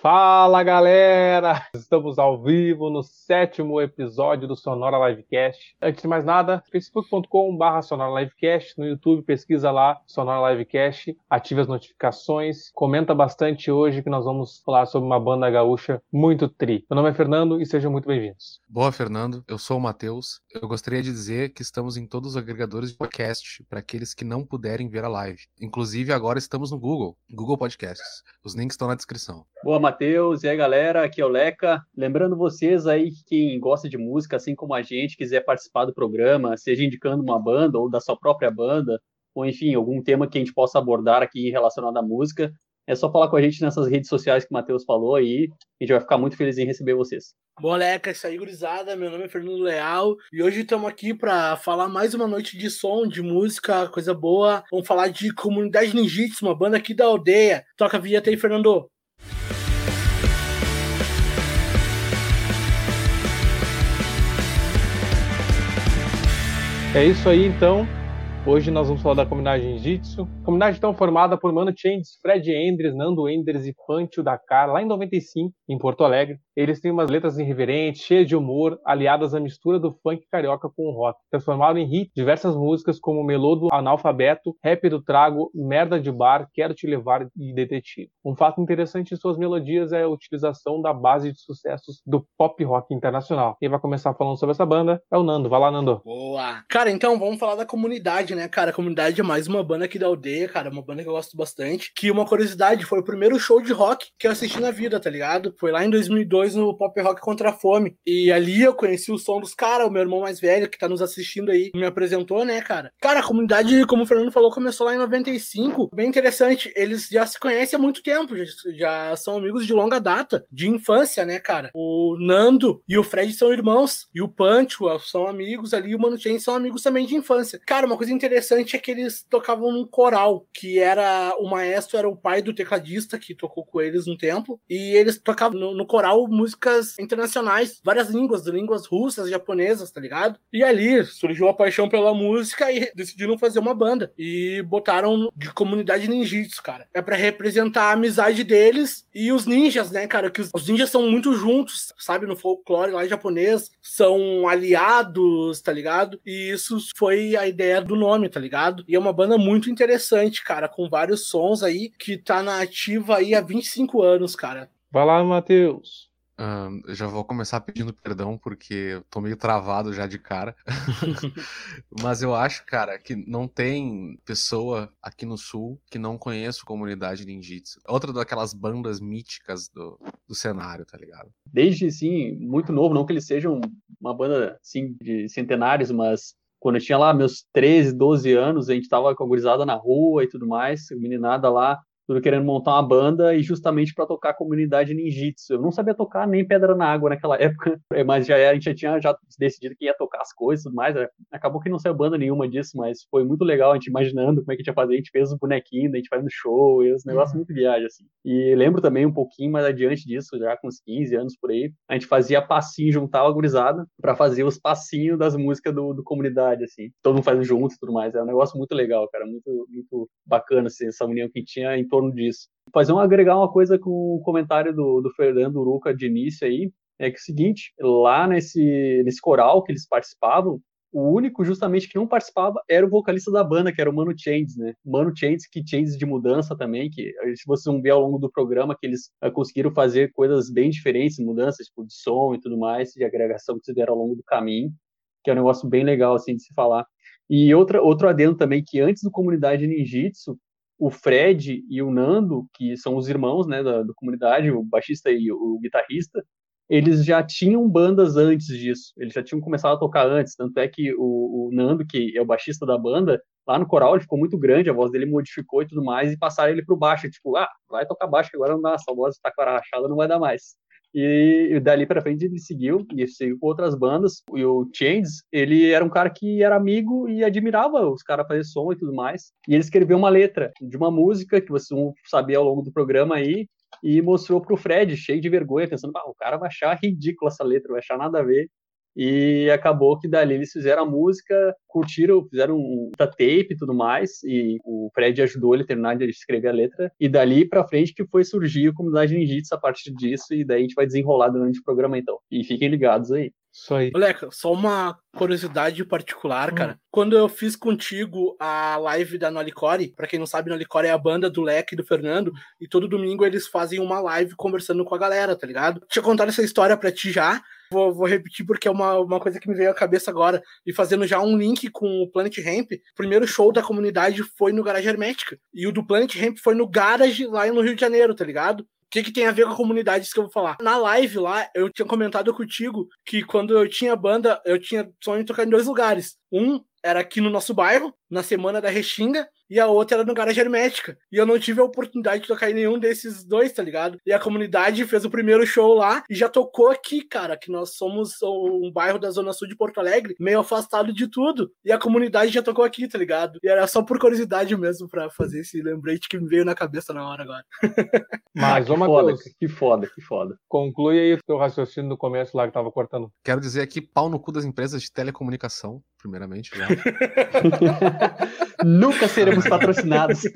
Fala galera! Estamos ao vivo no sétimo episódio do Sonora Livecast. Antes de mais nada, facebook.com.br Sonora Livecast, no YouTube pesquisa lá Sonora Livecast, ative as notificações, comenta bastante hoje que nós vamos falar sobre uma banda gaúcha muito tri. Meu nome é Fernando e sejam muito bem-vindos. Boa, Fernando. Eu sou o Matheus. Eu gostaria de dizer que estamos em todos os agregadores de podcast para aqueles que não puderem ver a live. Inclusive, agora estamos no Google, Google Podcasts. Os links estão na descrição. Boa, Matheus. E aí, galera, aqui é o Leca. Lembrando vocês aí que quem gosta de música, assim como a gente, quiser participar do programa, seja indicando uma banda ou da sua própria banda, ou enfim, algum tema que a gente possa abordar aqui relacionado à música, é só falar com a gente nessas redes sociais que o Matheus falou aí. A gente vai ficar muito feliz em receber vocês. Boleca, isso aí, gurizada. Meu nome é Fernando Leal e hoje estamos aqui para falar mais uma noite de som, de música, coisa boa. Vamos falar de Comunidade Ninjitsu, uma banda aqui da aldeia. Toca a vinheta aí, Fernando. É isso aí, então. Hoje nós vamos falar da comunidade Jiu-Jitsu. Comunidade então formada por Mano Changes, Fred Endres, Nando Endres e Pancho Dakar, lá em 95, em Porto Alegre. Eles têm umas letras irreverentes, cheias de humor, aliadas à mistura do funk carioca com o rock. Transformaram em hit diversas músicas como Melô do Analfabeto, Rap do Trago, Merda de Bar, Quero Te Levar e Detetive. Um fato interessante em suas melodias é a utilização da base de sucessos do pop rock internacional. Quem vai começar falando sobre essa banda é o Nando. Vai lá, Nando. Boa! Cara, então vamos falar da comunidade, né, cara? A comunidade é mais uma banda aqui da aldeia, cara, uma banda que eu gosto bastante. Que uma curiosidade, foi o primeiro show de rock que eu assisti na vida, tá ligado? Foi lá em 2002 no Pop Rock Contra a Fome. E ali eu conheci o som dos caras, o meu irmão mais velho que tá nos assistindo aí, me apresentou, né, cara? Cara, a comunidade, como o Fernando falou, começou lá em 95. Bem interessante, eles já se conhecem há muito tempo, já, já são amigos de longa data, de infância, né, cara? O Nando e o Fred são irmãos, e o Pancho são amigos ali, e o Mano são amigos também de infância. Cara, uma coisa interessante é que eles tocavam num coral, que era o maestro era o pai do tecladista que tocou com eles um tempo, e eles tocavam no, no coral músicas internacionais, várias línguas, línguas russas, japonesas, tá ligado? E ali surgiu a paixão pela música e decidiram fazer uma banda e botaram de comunidade ninjitsu, cara. É para representar a amizade deles e os ninjas, né, cara, que os, ninjas são muito juntos, sabe, no folclore lá japonês, são aliados, tá ligado? E isso foi a ideia do nome, tá ligado? E é uma banda muito interessante, cara, com vários sons aí, que tá na ativa aí há 25 anos, cara. Vai lá, Matheus. Uh, já vou começar pedindo perdão porque eu tô meio travado já de cara. Mas eu acho, cara, que não tem pessoa aqui no sul que não conheça a comunidade ninjitsu. Outra daquelas bandas míticas do, do cenário, tá ligado? Desde, sim, muito novo, não que eles sejam uma banda, assim, de centenários, mas quando eu tinha lá meus 13, 12 anos, a gente tava com a gurizada na rua e tudo mais, meninada lá, tudo querendo montar uma banda e justamente para tocar a comunidade ninjitsu. Eu não sabia tocar nem pedra na água naquela época, mas já era, a gente já tinha já decidido que ia tocar as coisas e tudo mais. Acabou que não saiu banda nenhuma disso, mas foi muito legal a gente imaginando como é que a gente ia fazer. A gente fez os bonequinhos, a gente faz no show, e os negócios uhum. muito viagem, assim. E lembro também um pouquinho mais adiante disso, já com uns 15 anos por aí, a gente fazia passinho, juntava a gurizada para fazer os passinhos das músicas do, do comunidade, assim. Todo mundo fazendo junto e tudo mais. É um negócio muito legal, cara, muito, muito bacana, assim, essa união que tinha em torno torno disso. Fazer um agregar uma coisa com o comentário do, do Fernando Uruca de início aí, é que é o seguinte, lá nesse, nesse coral que eles participavam, o único justamente que não participava era o vocalista da banda, que era o Mano Chains, né? Mano Chains, que Chains de mudança também, que se vocês vão ver ao longo do programa que eles uh, conseguiram fazer coisas bem diferentes, mudanças tipo, de som e tudo mais, de agregação que se deram ao longo do caminho, que é um negócio bem legal assim de se falar. E outra, outro adendo também, que antes do Comunidade Ninjitsu, o Fred e o Nando, que são os irmãos né, da, da comunidade, o baixista e o, guitarrista, eles já tinham bandas antes disso, eles já tinham começado a tocar antes, tanto é que o, o Nando, que é o baixista da banda, lá no coral ele ficou muito grande, a voz dele modificou e tudo mais, e passaram ele pro baixo, tipo, ah, vai tocar baixo que agora não dá, essa voz tá com a rachada, não vai dar mais. E dali para frente ele seguiu, e seguiu com outras bandas. E o Chains, ele era um cara que era amigo e admirava os caras fazer som e tudo mais. E ele escreveu uma letra de uma música que vocês vão saber ao longo do programa aí, e mostrou pro Fred, cheio de vergonha, pensando, ah, o cara vai achar ridículo essa letra, vai achar nada a ver. E acabou que dali eles fizeram a música, curtiram, fizeram um tape e tudo mais, e o Fred ajudou ele a terminar de escrever a letra, e dali pra frente que foi surgir a comunidade ninjitsu a partir disso, e daí a gente vai desenrolar durante o programa então. E fiquem ligados aí. Isso aí. Moleca, só uma curiosidade particular, cara. Hum. Quando eu fiz contigo a live da Nolicore, pra quem não sabe, Nolicore é a banda do Leque e do Fernando, e todo domingo eles fazem uma live conversando com a galera, tá ligado? Tinha contado essa história pra ti já, Vou, vou, repetir porque é uma, uma coisa que me veio à cabeça agora. E fazendo já um link com o Planet Ramp, o primeiro show da comunidade foi no Garage Hermética. E o do Planet Ramp foi no Garage lá no Rio de Janeiro, tá ligado? O que, que tem a ver com a comunidade isso que eu vou falar? Na live lá, eu tinha comentado contigo que quando eu tinha banda, eu tinha sonho de tocar em dois lugares. Um era aqui no nosso bairro, na semana da Restinga, e a outra era no Garagem Hermética. E eu não tive a oportunidade de tocar em nenhum desses dois, tá ligado? E a comunidade fez o primeiro show lá e já tocou aqui, cara, que nós somos um bairro da Zona Sul de Porto Alegre, meio afastado de tudo. E a comunidade já tocou aqui, tá ligado? E era só por curiosidade mesmo pra fazer esse lembrete que me veio na cabeça na hora agora. Mas, ô Matheus, que foda, que foda. Conclui aí o teu raciocínio no começo lá que tava cortando. Quero dizer aqui, pau no cu das empresas de telecomunicação, primeiramente. Já. Nunca seremos patrocinados.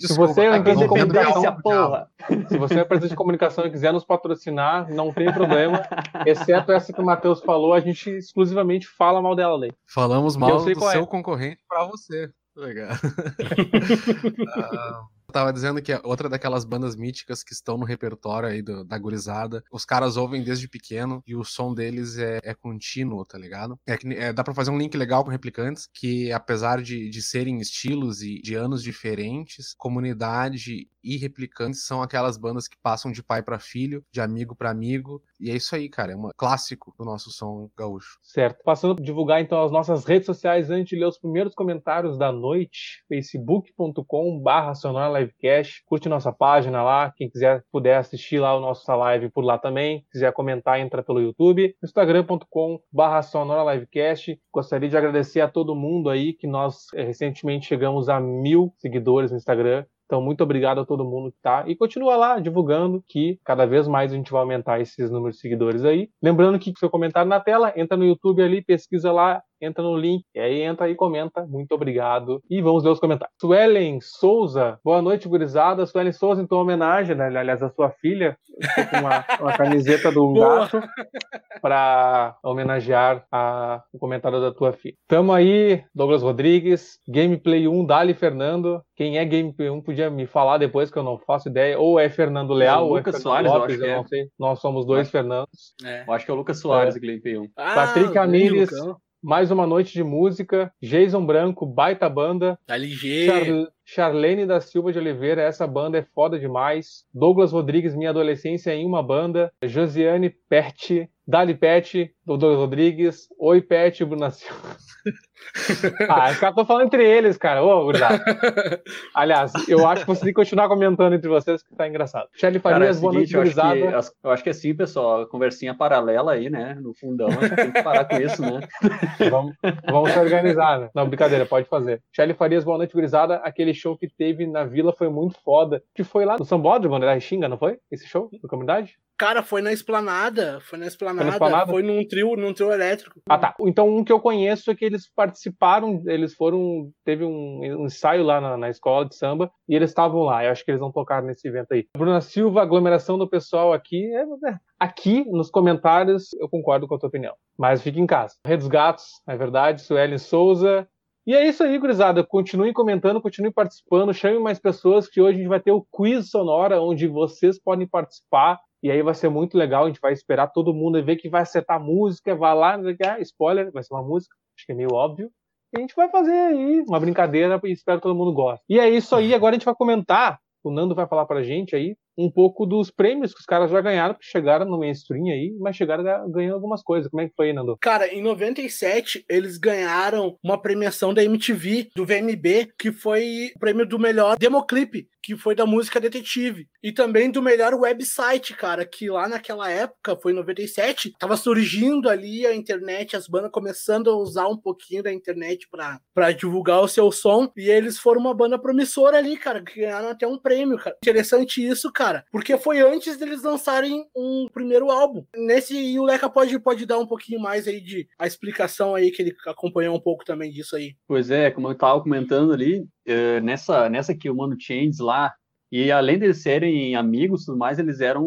se você é uma empresa de comunicação, porra. se você é empresa de comunicação e quiser nos patrocinar, não tem problema. Exceto essa que o Matheus falou, a gente exclusivamente fala mal dela, Lei. Falamos mal do seu é. concorrente para você. Legal. uh, tava dizendo que é outra daquelas bandas míticas que estão no repertório aí do, da gurizada. Os caras ouvem desde pequeno e o som deles é, é contínuo, tá ligado? É é, dá pra fazer um link legal com Replicantes, que apesar de, de serem estilos e de anos diferentes, comunidade e Replicantes são aquelas bandas que passam de pai para filho, de amigo para amigo. E é isso aí, cara. É um clássico do nosso som gaúcho. Certo. Passando a divulgar então as nossas redes sociais antes de ler os primeiros comentários da noite. facebook.com/barra livecast. Curte nossa página lá. Quem quiser puder assistir lá o nosso live por lá também. Quiser comentar, entra pelo YouTube. instagram.com/barra livecast. Gostaria de agradecer a todo mundo aí que nós eh, recentemente chegamos a mil seguidores no Instagram. Então, muito obrigado a todo mundo que tá. E continua lá divulgando que cada vez mais a gente vai aumentar esses números de seguidores aí. Lembrando que seu comentário na tela, entra no YouTube ali, pesquisa lá entra no link, e aí entra e comenta. Muito obrigado. E vamos ler os comentários. Suelen Souza, boa noite, gurizada. Suelen Souza, então, homenagem, né? aliás, a sua filha, com uma, uma camiseta do gato para homenagear a, o comentário da tua filha. Tamo aí, Douglas Rodrigues, Gameplay 1, Dali Fernando. Quem é Gameplay 1 podia me falar depois que eu não faço ideia. Ou é Fernando Leal, é ou é Fernando Soares, Lopes, eu, eu é. não sei. Nós somos dois Fernandos. É. Eu acho que é o Lucas Soares, é. Gameplay 1. Ah, Patrick Amires. Mais uma noite de música. Jason Branco, baita banda. Tá ligeiro. Char Charlene da Silva de Oliveira, essa banda é foda demais. Douglas Rodrigues, minha adolescência em uma banda. Josiane Pet, Dali Pet, Douglas Rodrigues. Oi, Pet, Bruna Silva. ah, os caras estão falando entre eles, cara. Ô, gurizada. Aliás, eu acho que você tem que continuar comentando entre vocês, que tá engraçado. Shelly Farias, é boa noite, gurizada. Eu, eu acho que é assim, pessoal, conversinha paralela aí, né, no fundão, a gente tem que parar com isso, né? vamos, vamos se organizar, né? Não, brincadeira, pode fazer. Shelly Farias, boa noite, gurizada. Aquele show que teve na Vila foi muito foda. Que foi lá no Sambódromo, né, da Xinga, não foi? Esse show, da comunidade? Cara, foi na esplanada. Foi na esplanada. Foi, na esplanada? foi num trio, num trio elétrico. Ah, tá. Então, um que eu conheço é que eles participaram, eles foram. Teve um, um ensaio lá na, na, escola de samba e eles estavam lá. Eu acho que eles não tocaram nesse evento aí. Bruna Silva, aglomeração do pessoal aqui. É, é, aqui nos comentários eu concordo com a tua opinião. Mas fique em casa. Rede dos Gatos, é verdade. Suelen Souza. E é isso aí, gurizada. Continue comentando, continue participando, chame mais pessoas, que hoje a gente vai ter o quiz sonora, onde vocês podem participar. E aí vai ser muito legal, a gente vai esperar todo mundo ver que vai acertar música, vai lá, ah, spoiler, vai ser uma música, acho que é meio óbvio. E a gente vai fazer aí uma brincadeira e espero que todo mundo goste. E é isso aí, agora a gente vai comentar, o Nando vai falar pra gente aí, um pouco dos prêmios que os caras já ganharam, que chegaram no mainstream aí, mas chegaram ganhando algumas coisas. Como é que foi aí, Nando? Cara, em 97, eles ganharam uma premiação da MTV, do VMB, que foi o prêmio do melhor democlipe, que foi da música Detetive. E também do melhor website, cara, que lá naquela época, foi em 97, tava surgindo ali a internet, as bandas começando a usar um pouquinho da internet para divulgar o seu som. E eles foram uma banda promissora ali, cara, que ganharam até um prêmio, cara. Interessante isso, cara cara, porque foi antes deles lançarem um primeiro álbum. Nesse, e o Leca pode, pode dar um pouquinho mais aí de a explicação aí, que ele acompanhou um pouco também disso aí. Pois é, como eu tava comentando ali, eh, nessa, nessa que o Mano Chains lá, e além de serem amigos e tudo mais, eles eram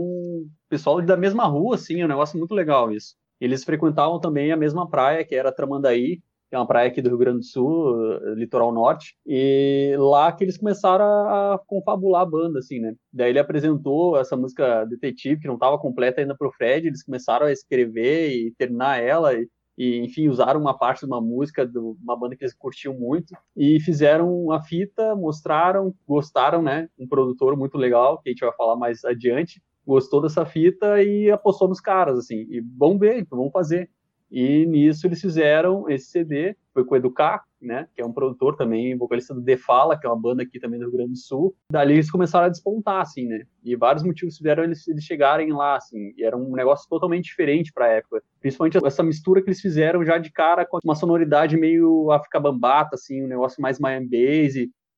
pessoal da mesma rua, assim, é um negócio muito legal isso. Eles frequentavam também a mesma praia, que era Tramandaí, é uma praia aqui do Rio Grande do Sul, litoral norte, e lá que eles começaram a, confabular a banda, assim, né? Daí ele apresentou essa música Detetive, que não estava completa ainda pro Fred, eles começaram a escrever e terminar ela, e, e enfim, usaram uma parte de uma música de uma banda que eles curtiam muito, e fizeram a fita, mostraram, gostaram, né? Um produtor muito legal, que a gente vai falar mais adiante, gostou dessa fita e apostou nos caras, assim, e vamos ver, vamos fazer. E nisso eles fizeram esse CD, foi com o Educar, né, que é um produtor também, vocalista do The Fala, que é uma banda aqui também do Rio Grande do Sul. Dali eles começaram a despontar, assim, né, e vários motivos fizeram eles, eles chegarem lá, assim, e era um negócio totalmente diferente para a época. Principalmente essa mistura que eles fizeram já de cara com uma sonoridade meio África Bambata, assim, um negócio mais Miami Bass,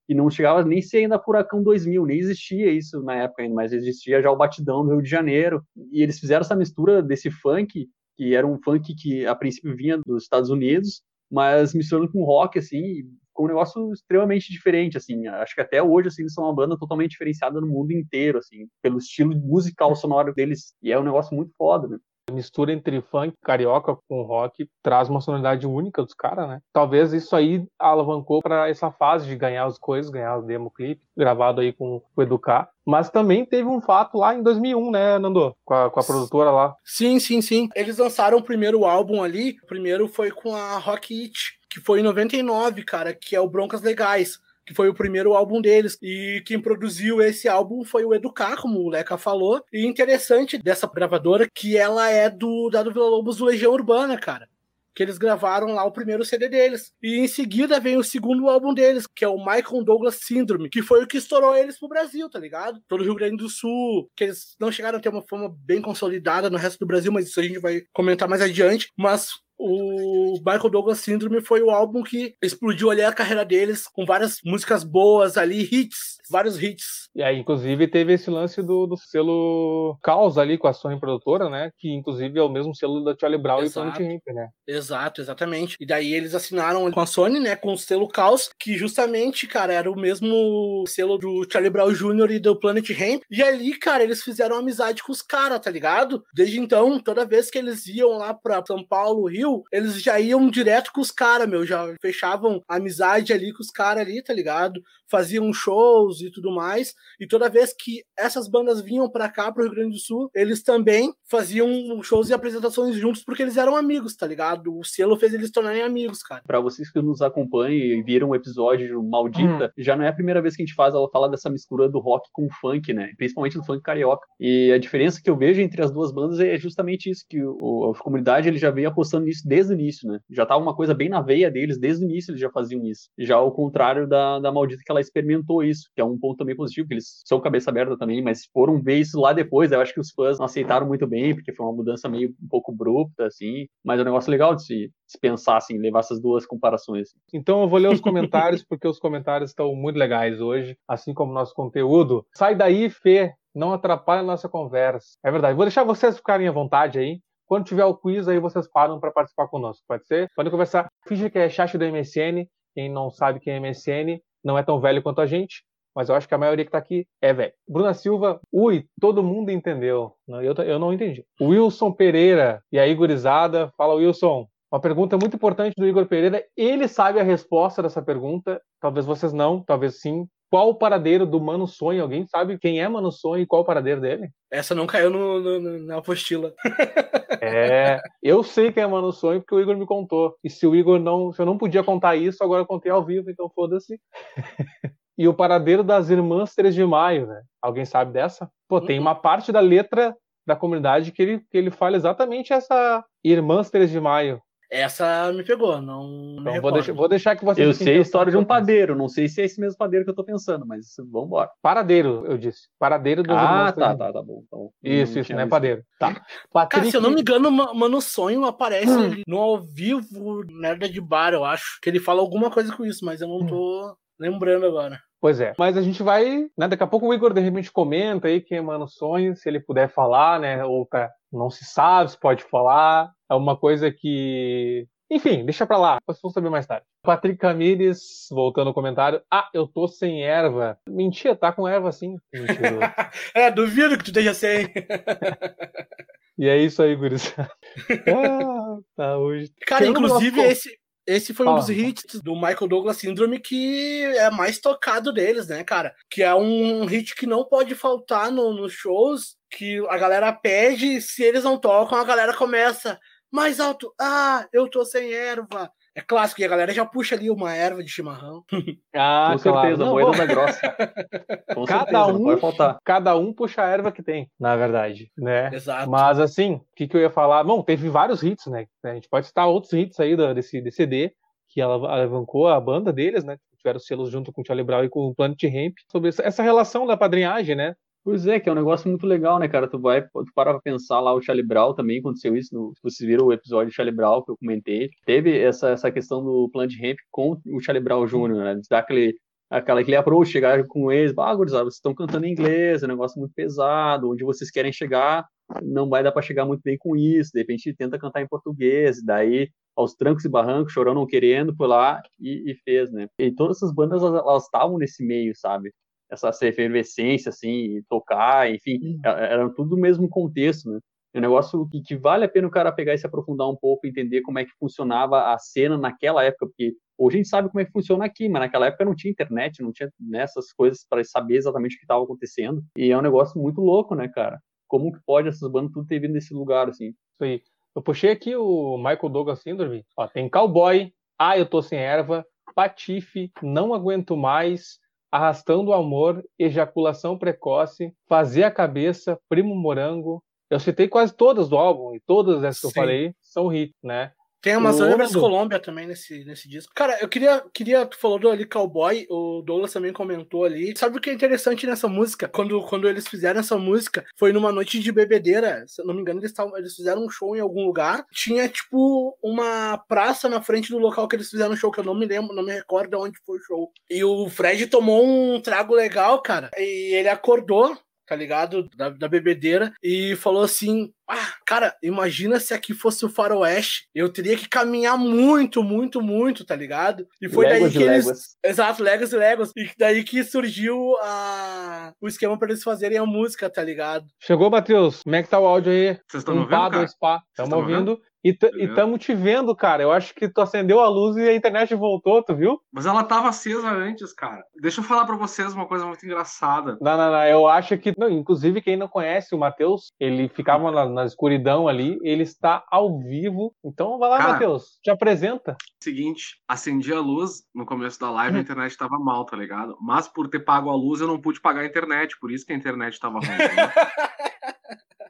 e não chegava nem ser ainda Furacão 2000, nem existia isso na época ainda, mas existia já o Batidão do Rio de Janeiro, e eles fizeram essa mistura desse funk que era um funk que a princípio vinha dos Estados Unidos, mas misturando com rock, assim, com um negócio extremamente diferente, assim. Acho que até hoje, assim, eles são uma banda totalmente diferenciada no mundo inteiro, assim, pelo estilo musical sonoro deles. E é um negócio muito foda, né? Mistura entre funk carioca com rock traz uma sonoridade única dos caras, né? Talvez isso aí alavancou para essa fase de ganhar as coisas, ganhar os demo clipe, gravado aí com o Educar. Mas também teve um fato lá em 2001, né, Nando? Com a, com a produtora lá. Sim, sim, sim. Eles lançaram o primeiro álbum ali. O primeiro foi com a Rock It, que foi em 99, cara, que é o Broncas Legais que foi o primeiro álbum deles. E quem produziu esse álbum foi o Educar, como o Leca falou. E interessante dessa gravadora que ela é do da do Vila Lobos do Legião Urbana, cara. Que eles gravaram lá o primeiro CD deles. E em seguida vem o segundo álbum deles, que é o Michael Douglas Syndrome, que foi o que estourou eles pro Brasil, tá ligado? Todo o Rio Grande do Sul, que eles não chegaram a ter uma fama bem consolidada no resto do Brasil, mas isso a gente vai comentar mais adiante. Mas o Michael Douglas Syndrome foi o álbum que explodiu ali a carreira deles, com várias músicas boas ali, hits, vários hits. E aí, inclusive, teve esse lance do, do selo Caos ali com a Sony Produtora, né? Que, inclusive, é o mesmo selo da Charlie Brown Exato. e Planet Ramp, né? Exato, exatamente. E daí eles assinaram com a Sony, né? Com o selo Caos, que justamente, cara, era o mesmo selo do Charlie Brown Jr. e do Planet Ramp. E ali, cara, eles fizeram amizade com os caras, tá ligado? Desde então, toda vez que eles iam lá pra São Paulo, Rio, eles já iam direto com os caras, meu, já fechavam amizade ali com os caras ali, tá ligado? Faziam shows e tudo mais. E toda vez que essas bandas vinham para cá, pro Rio Grande do Sul, eles também faziam shows e apresentações juntos porque eles eram amigos, tá ligado? O selo fez eles tornarem amigos, cara. Para vocês que nos acompanham e viram o episódio Maldita, hum. já não é a primeira vez que a gente faz ela falar dessa mistura do rock com o funk, né? Principalmente do funk carioca. E a diferença que eu vejo entre as duas bandas é justamente isso, que o, a comunidade ele já veio apostando nisso desde o início, né? Já tava uma coisa bem na veia deles, desde o início eles já faziam isso. Já ao contrário da, da Maldita, que ela experimentou isso, que é um ponto também positivo, que eles são cabeça aberta também, mas foram ver isso lá depois, eu acho que os fãs não aceitaram muito bem, porque foi uma mudança meio um pouco abrupta, assim, mas é um negócio legal de se, se pensar, assim, levar essas duas comparações. Então eu vou ler os comentários, porque os comentários estão muito legais hoje, assim como nosso conteúdo. Sai daí, Fê, não atrapalha a nossa conversa. É verdade. Vou deixar vocês ficarem à vontade aí. Quando tiver o quiz, aí vocês param para participar conosco, pode ser? Podem conversar. Finge que é chat do MSN. Quem não sabe quem é MSN não é tão velho quanto a gente, mas eu acho que a maioria que está aqui é velho. Bruna Silva, ui, todo mundo entendeu. Eu, eu não entendi. Wilson Pereira, e aí, gurizada? Fala, Wilson. Uma pergunta muito importante do Igor Pereira. Ele sabe a resposta dessa pergunta. Talvez vocês não, talvez sim. Qual o paradeiro do Mano Sonho? Alguém sabe quem é Mano Sonho e qual o paradeiro dele? Essa não caiu no, no, na apostila. É, eu sei quem é Mano Sonho porque o Igor me contou. E se o Igor não, se eu não podia contar isso, agora eu contei ao vivo, então foda-se. e o paradeiro das Irmãs 3 de Maio, né? Alguém sabe dessa? Pô, tem uma parte da letra da comunidade que ele, que ele fala exatamente essa Irmãs 3 de Maio. Essa me pegou, não. Então vou deixar, vou deixar, que você. Eu sei a história de um padeiro, não sei se é esse mesmo padeiro que eu tô pensando, mas vamos embora. Paradeiro, eu disse. Paradeiro dos Ah, tá, tá, tá bom. Então, isso, isso, não é padeiro. Tá. Patrick... Cara, se eu não me engano, Mano Sonho aparece hum. no ao vivo Merda de Bar, eu acho. Que ele fala alguma coisa com isso, mas eu não tô. Lembrando agora. Pois é. Mas a gente vai. Né, daqui a pouco o Igor de repente comenta aí queimando é sonhos, se ele puder falar, né? Ou tá, não se sabe se pode falar. É uma coisa que. Enfim, deixa pra lá. Vocês vão saber mais tarde. Patrick Camires, voltando ao comentário. Ah, eu tô sem erva. Mentira, tá com erva sim. É, duvido que tu esteja sem. e é isso aí, Guris. ah, tá hoje. Cara, inclusive esse, esse foi Fala. um dos hits do Michael Douglas Syndrome que é mais tocado deles, né, cara? Que é um hit que não pode faltar nos no shows, que a galera pede, se eles não tocam, a galera começa mais alto. Ah, eu tô sem erva. É clássico, e a galera já puxa ali uma erva de chimarrão. Ah, com claro. certeza, não, moeda da grossa. Com cada certeza, um, pode faltar. Cada um puxa a erva que tem, na verdade, né? Exato. Mas assim, o que, que eu ia falar? Bom, teve vários hits, né? A gente pode citar outros hits aí desse, desse CD, que ela alavancou a banda deles, né? Tiveram selos junto com o Charlie Brown e com o Planet Ramp, sobre essa relação da padrinhagem, né? Pois é, que é um negócio muito legal, né, cara? Tu vai, tu para pra pensar lá, o Charlie Brown também aconteceu isso, no, vocês viram o episódio do Charlie Brown que eu comentei, teve essa, essa questão do Plant Ramp com o Charlie Brown Jr., né? Dar aquele, aquela, aquele approach, chegar com eles, ah, vocês estão cantando em inglês, é um negócio muito pesado, onde vocês querem chegar, não vai dar para chegar muito bem com isso, de repente tenta cantar em português, daí aos trancos e barrancos, chorando, não querendo, foi lá e, e fez, né? E todas essas bandas, elas estavam nesse meio, sabe? Essa, essa efervescência, assim, tocar, enfim, uhum. era tudo do mesmo contexto, né? É um negócio que, que, vale a pena o cara pegar e se aprofundar um pouco, entender como é que funcionava a cena naquela época, porque hoje a gente sabe como é que funciona aqui, mas naquela época não tinha internet, não tinha nessas né, coisas para saber exatamente o que estava acontecendo. E é um negócio muito louco, né, cara? Como que pode essas bandas tudo ter vindo nesse lugar, assim? Isso aí. Eu puxei aqui o Michael Douglas Syndrome. Ó, tem Cowboy, Ah, Eu Tô Sem Erva, Patife, Não Aguento Mais, Arrastando o Amor, Ejaculação Precoce, Fazer a Cabeça, Primo Morango. Eu citei quase todas do álbum, e todas essas que eu falei são hits, né? Tem Amazônia vs Colômbia também nesse, nesse disco. Cara, eu queria, queria. Tu falou do ali Cowboy, o Douglas também comentou ali. Sabe o que é interessante nessa música? Quando, quando eles fizeram essa música, foi numa noite de bebedeira. Se eu não me engano, eles, tavam, eles fizeram um show em algum lugar. Tinha, tipo, uma praça na frente do local que eles fizeram o show, que eu não me lembro, não me recordo onde foi o show. E o Fred tomou um trago legal, cara. E ele acordou tá ligado? Da, da bebedeira, e falou assim: Ah, cara, imagina se aqui fosse o Faroeste. Eu teria que caminhar muito, muito, muito, tá ligado? E foi Legos daí que eles. Legos. Exato, Legos e Legos. E daí que surgiu a... o esquema pra eles fazerem a música, tá ligado? Chegou, Matheus. Como é que tá o áudio aí? Vocês estão ouvindo? Cara? Spa. Estamos ouvindo. E estamos te vendo, cara. Eu acho que tu acendeu a luz e a internet voltou, tu viu? Mas ela tava acesa antes, cara. Deixa eu falar para vocês uma coisa muito engraçada. Não, não, não. Eu acho que. Não, inclusive, quem não conhece o Matheus, ele ficava na, na, escuridão ali. Ele está ao vivo. Então vai lá, Matheus. Te apresenta. Seguinte, acendi a luz no começo da live, a internet tava mal, tá ligado? Mas por ter pago a luz, eu não pude pagar a internet. Por isso que a internet tava ruim. Né?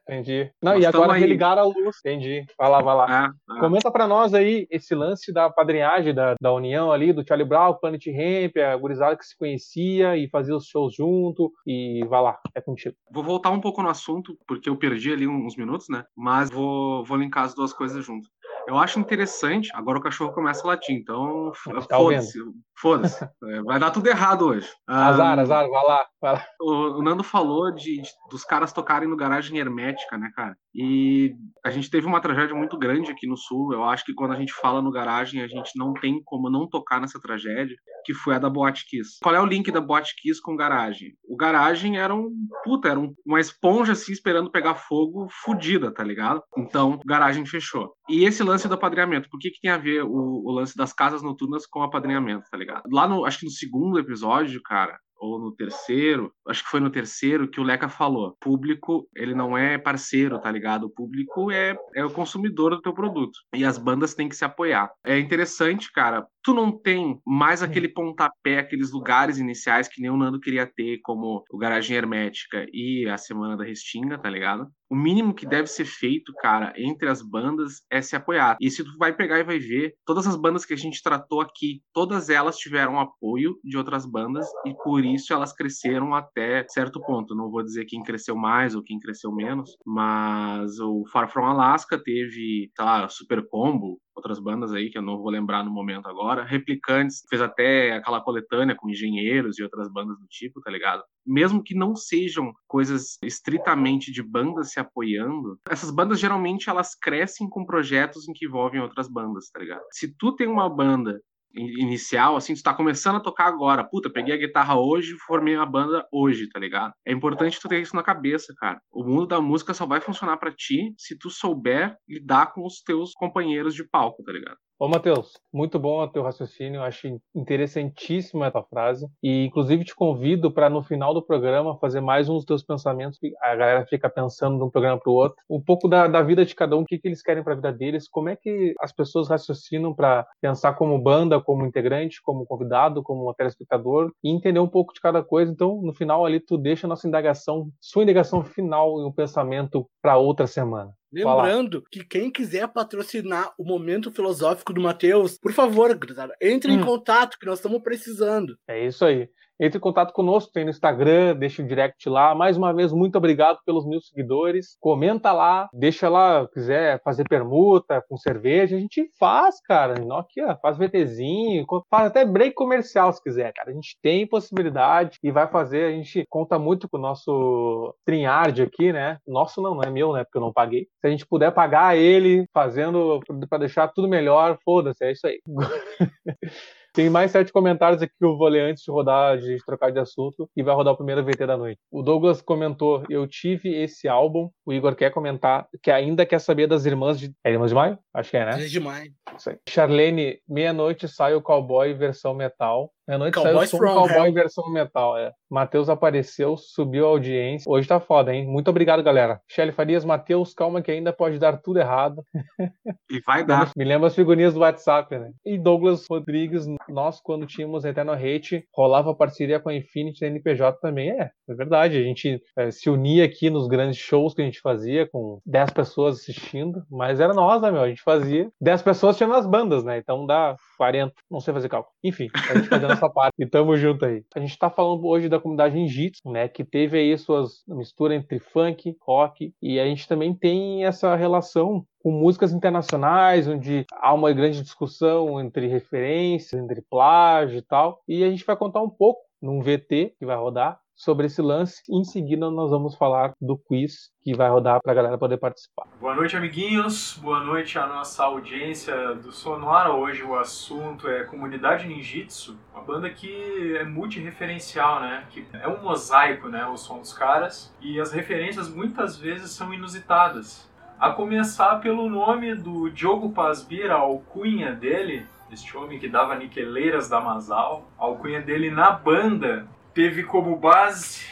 Entendi. Não, nós e agora aí. religar a luz. Entendi. Vai lá, vai lá. É, é. Comenta para nós aí esse lance da padrinhagem da, da união ali, do Charlie Brown, Planet Ramp, a gurizada que se conhecia e fazia os shows junto. E vai lá, é contigo. Vou voltar um pouco no assunto, porque eu perdi ali uns minutos, né? Mas vou, vou linkar as duas coisas junto. Eu acho interessante. Agora o cachorro começa a latir, então tá foda-se. Foda-se. É, vai dar tudo errado hoje. Azar, um, azar, vai lá. Vai lá. O, o, Nando falou de, de, dos caras tocarem no garagem hermética, né, cara? E a gente teve uma tragédia muito grande aqui no Sul. Eu acho que quando a gente fala no garagem, a gente não tem como não tocar nessa tragédia, que foi a da Boate Kiss. Qual é o link da Boate Kiss com garagem? O garagem era um. Puta, era um, uma esponja assim esperando pegar fogo fodida, tá ligado? Então, garagem fechou. E esse lance do apadrinhamento, por que, que tem a ver o, o lance das casas noturnas com o apadrinhamento, tá ligado? Lá no, acho que no segundo episódio, cara, ou no terceiro, acho que foi no terceiro que o Leca falou. Público, ele não é parceiro, tá ligado? O público é, é o consumidor do teu produto. E as bandas têm que se apoiar. É interessante, cara. Tu não tem mais aquele pontapé, aqueles lugares iniciais que nem o Nando queria ter, como o Garagem Hermética e a Semana da Restinga, tá ligado? O mínimo que deve ser feito, cara, entre as bandas é se apoiar. E se tu vai pegar e vai ver, todas as bandas que a gente tratou aqui, todas elas tiveram apoio de outras bandas e por isso elas cresceram até certo ponto. Não vou dizer quem cresceu mais ou quem cresceu menos, mas o Far From Alaska teve, tá, Super Combo, outras bandas aí que eu não vou lembrar no momento agora. Replicantes fez até aquela coletânea com engenheiros e outras bandas do tipo, tá ligado? Mesmo que não sejam coisas estritamente de bandas se apoiando, essas bandas geralmente elas crescem com projetos em que envolvem outras bandas, tá ligado? Se tu tem uma banda inicial, assim, tu tá começando a tocar agora. Puta, peguei a guitarra hoje, formei uma banda hoje, tá ligado? É importante tu ter isso na cabeça, cara. O mundo da música só vai funcionar para ti se tu souber lidar com os teus companheiros de palco, tá ligado? Ô, Matheus, muito bom o teu raciocínio, acho interessantíssima a tua frase. E, inclusive, te convido para, no final do programa, fazer mais um dos teus pensamentos. A galera fica pensando de um programa para o outro. Um pouco da, da, vida de cada um, o que, que eles querem para a vida deles, como é que as pessoas raciocinam para pensar como banda, como integrante, como convidado, como telespectador, e entender um pouco de cada coisa. Então, no final, ali, tu deixa a nossa indagação, sua indagação final e um pensamento para outra semana. Lembrando que quem quiser patrocinar o momento filosófico do Matheus, por favor, entre hum. em contato, que nós estamos precisando. É isso aí. Entre em contato conosco, tem no Instagram, deixa o direct lá. Mais uma vez, muito obrigado pelos mil seguidores. Comenta lá, deixa lá, quiser fazer permuta com cerveja, a gente faz, cara. Aqui, faz VTzinho, faz até break comercial se quiser, cara. A gente tem possibilidade e vai fazer. A gente conta muito com o nosso Trinhard aqui, né? Nosso não, não é meu, né? Porque eu não paguei. Se a gente puder pagar ele fazendo para deixar tudo melhor, foda-se, é isso aí. Tem mais sete comentários aqui que eu vou ler antes de rodar, de trocar de assunto, e vai rodar o primeiro VT da noite. O Douglas comentou: Eu tive esse álbum. O Igor quer comentar, que ainda quer saber das Irmãs de. É Irmãs de Maio? Acho que é, né? Irmãs de Maio. Isso aí. Charlene, meia-noite sai o cowboy versão metal. Meia-noite saiu o cowboy versão metal, é. Matheus apareceu, subiu a audiência. Hoje tá foda, hein? Muito obrigado, galera. Shelly Farias, Matheus, calma que ainda pode dar tudo errado. E vai dar. Me lembra as figurinhas do WhatsApp, né? E Douglas Rodrigues, nós, quando tínhamos Eternal Hate, rolava parceria com a Infinity da NPJ também. É, é verdade. A gente é, se unia aqui nos grandes shows que a gente fazia, com 10 pessoas assistindo, mas era nós, né, meu? A gente fazia. 10 pessoas tinha nas bandas, né? Então dá 40, não sei fazer cálculo. Enfim, a gente fazendo essa parte. E tamo junto aí. A gente tá falando hoje da comunidade Ninjitsu, né? Que teve aí suas mistura entre funk, rock, e a gente também tem essa relação com músicas internacionais, onde há uma grande discussão entre referências, entre plágio e tal. E a gente vai contar um pouco num VT que vai rodar sobre esse lance. Em seguida, nós vamos falar do quiz que vai rodar para a galera poder participar. Boa noite, amiguinhos. Boa noite à nossa audiência do Sonora. Hoje o assunto é Comunidade Ninjitsu, uma banda que é multireferencial, né? Que é um mosaico, né? O som dos caras. E as referências muitas vezes são inusitadas. A começar pelo nome do Diogo Pasbira, a alcunha dele, este homem que dava niqueleiras da Masal. A alcunha dele na banda teve como base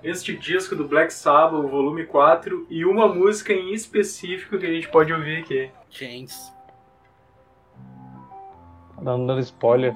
este disco do Black Sabbath, o volume 4, e uma música em específico que a gente pode ouvir aqui. Chains. Dando spoiler.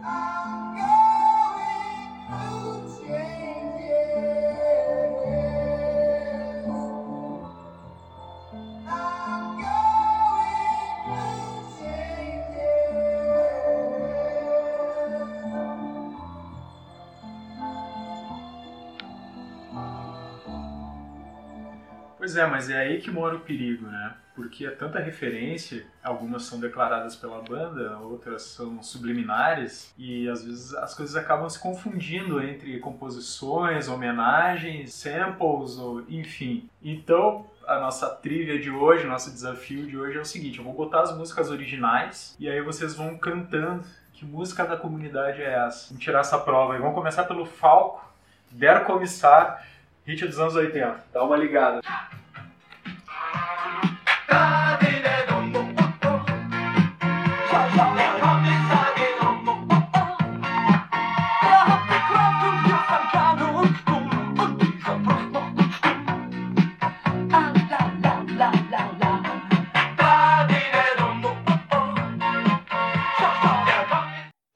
É, mas é aí que mora o perigo, né? Porque é tanta referência, algumas são declaradas pela banda, outras são subliminares, e às vezes as coisas acabam se confundindo entre composições, homenagens, samples, ou, enfim. Então, a nossa trilha de hoje, nosso desafio de hoje é o seguinte: eu vou botar as músicas originais e aí vocês vão cantando que música da comunidade é essa. Vamos tirar essa prova e vamos começar pelo Falco, Der Commissar, hit dos anos 80. Dá uma ligada.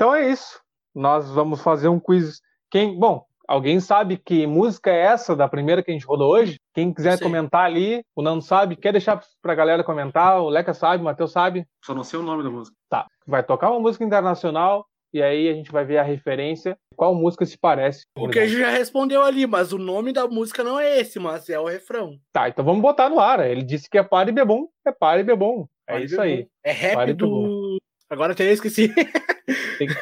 Então é isso. Nós vamos fazer um quiz. Quem, bom, alguém sabe que música é essa da primeira que a gente rodou hoje? Quem quiser Sim. comentar ali, o Nando sabe, quer deixar pra galera comentar, o Leca sabe, o Matheus sabe. Só não sei o nome da música. Tá. Vai tocar uma música internacional e aí a gente vai ver a referência, qual música se parece. O que a gente já respondeu ali, mas o nome da música não é esse, mas é o refrão. Tá, então vamos botar no ar. Ele disse que é Pare Bebom, é Pare Bebom. É isso do- aí. É rap do do. Agora até eu esqueci.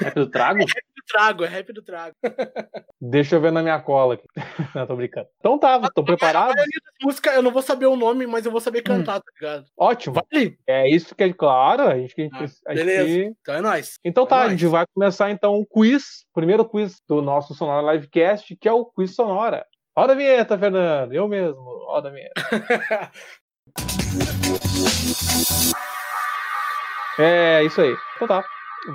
É pelo trago? do trago, é rap do trago. Deixa eu ver na minha cola aqui. Não, tô brincando. Então tá, estão A das músicas eu não vou saber o nome, mas eu vou saber cantar, tá ligado? Ótimo. Vale? É isso que é claro. A gente, a gente, Ah, a gente- beleza. Então é nóis. Então tá, É a nóis. gente vai começar então o quiz, primeiro quiz do nosso Sonora Livecast, que é o quiz Sonora. Roda a vinheta, Fernando. Eu mesmo. Roda a vinheta. É isso aí. Então tá.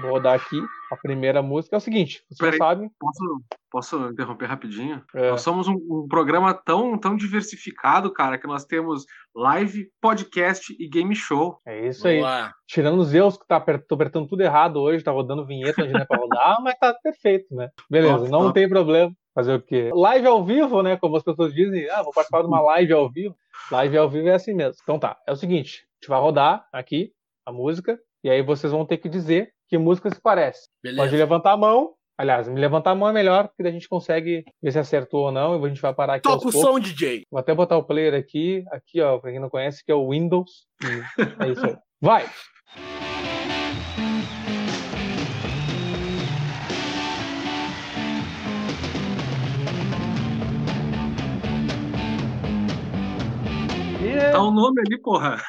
Vou rodar aqui a primeira música. É o seguinte, vocês Peraí. sabem. Posso, posso interromper rapidinho? É, Nós somos um, um programa tão, tão diversificado, cara, que nós temos live, podcast e game show. é isso aí. Boa. Tirando os erros que tá aper- tô apertando tudo errado hoje, tá rodando vinheta onde não é pra rodar, mas tá perfeito, né? Beleza, Top, não top. tem problema. Fazer o quê? Live ao vivo, né? Como as pessoas dizem, ah, vou participar de uma live ao vivo. Live ao vivo é assim mesmo. Então tá, é o seguinte, a gente vai rodar aqui a música, e aí vocês vão ter que dizer que música se parece. Pode Beleza. levantar a mão. Aliás, me levantar a mão é melhor, porque a gente consegue ver se acertou ou não, e a gente vai parar aqui Toca o som, DJ. Vou até botar o player aqui, aqui, ó, pra quem não conhece, que é o Windows. É isso aí. Vai! Tá o nome ali, porra.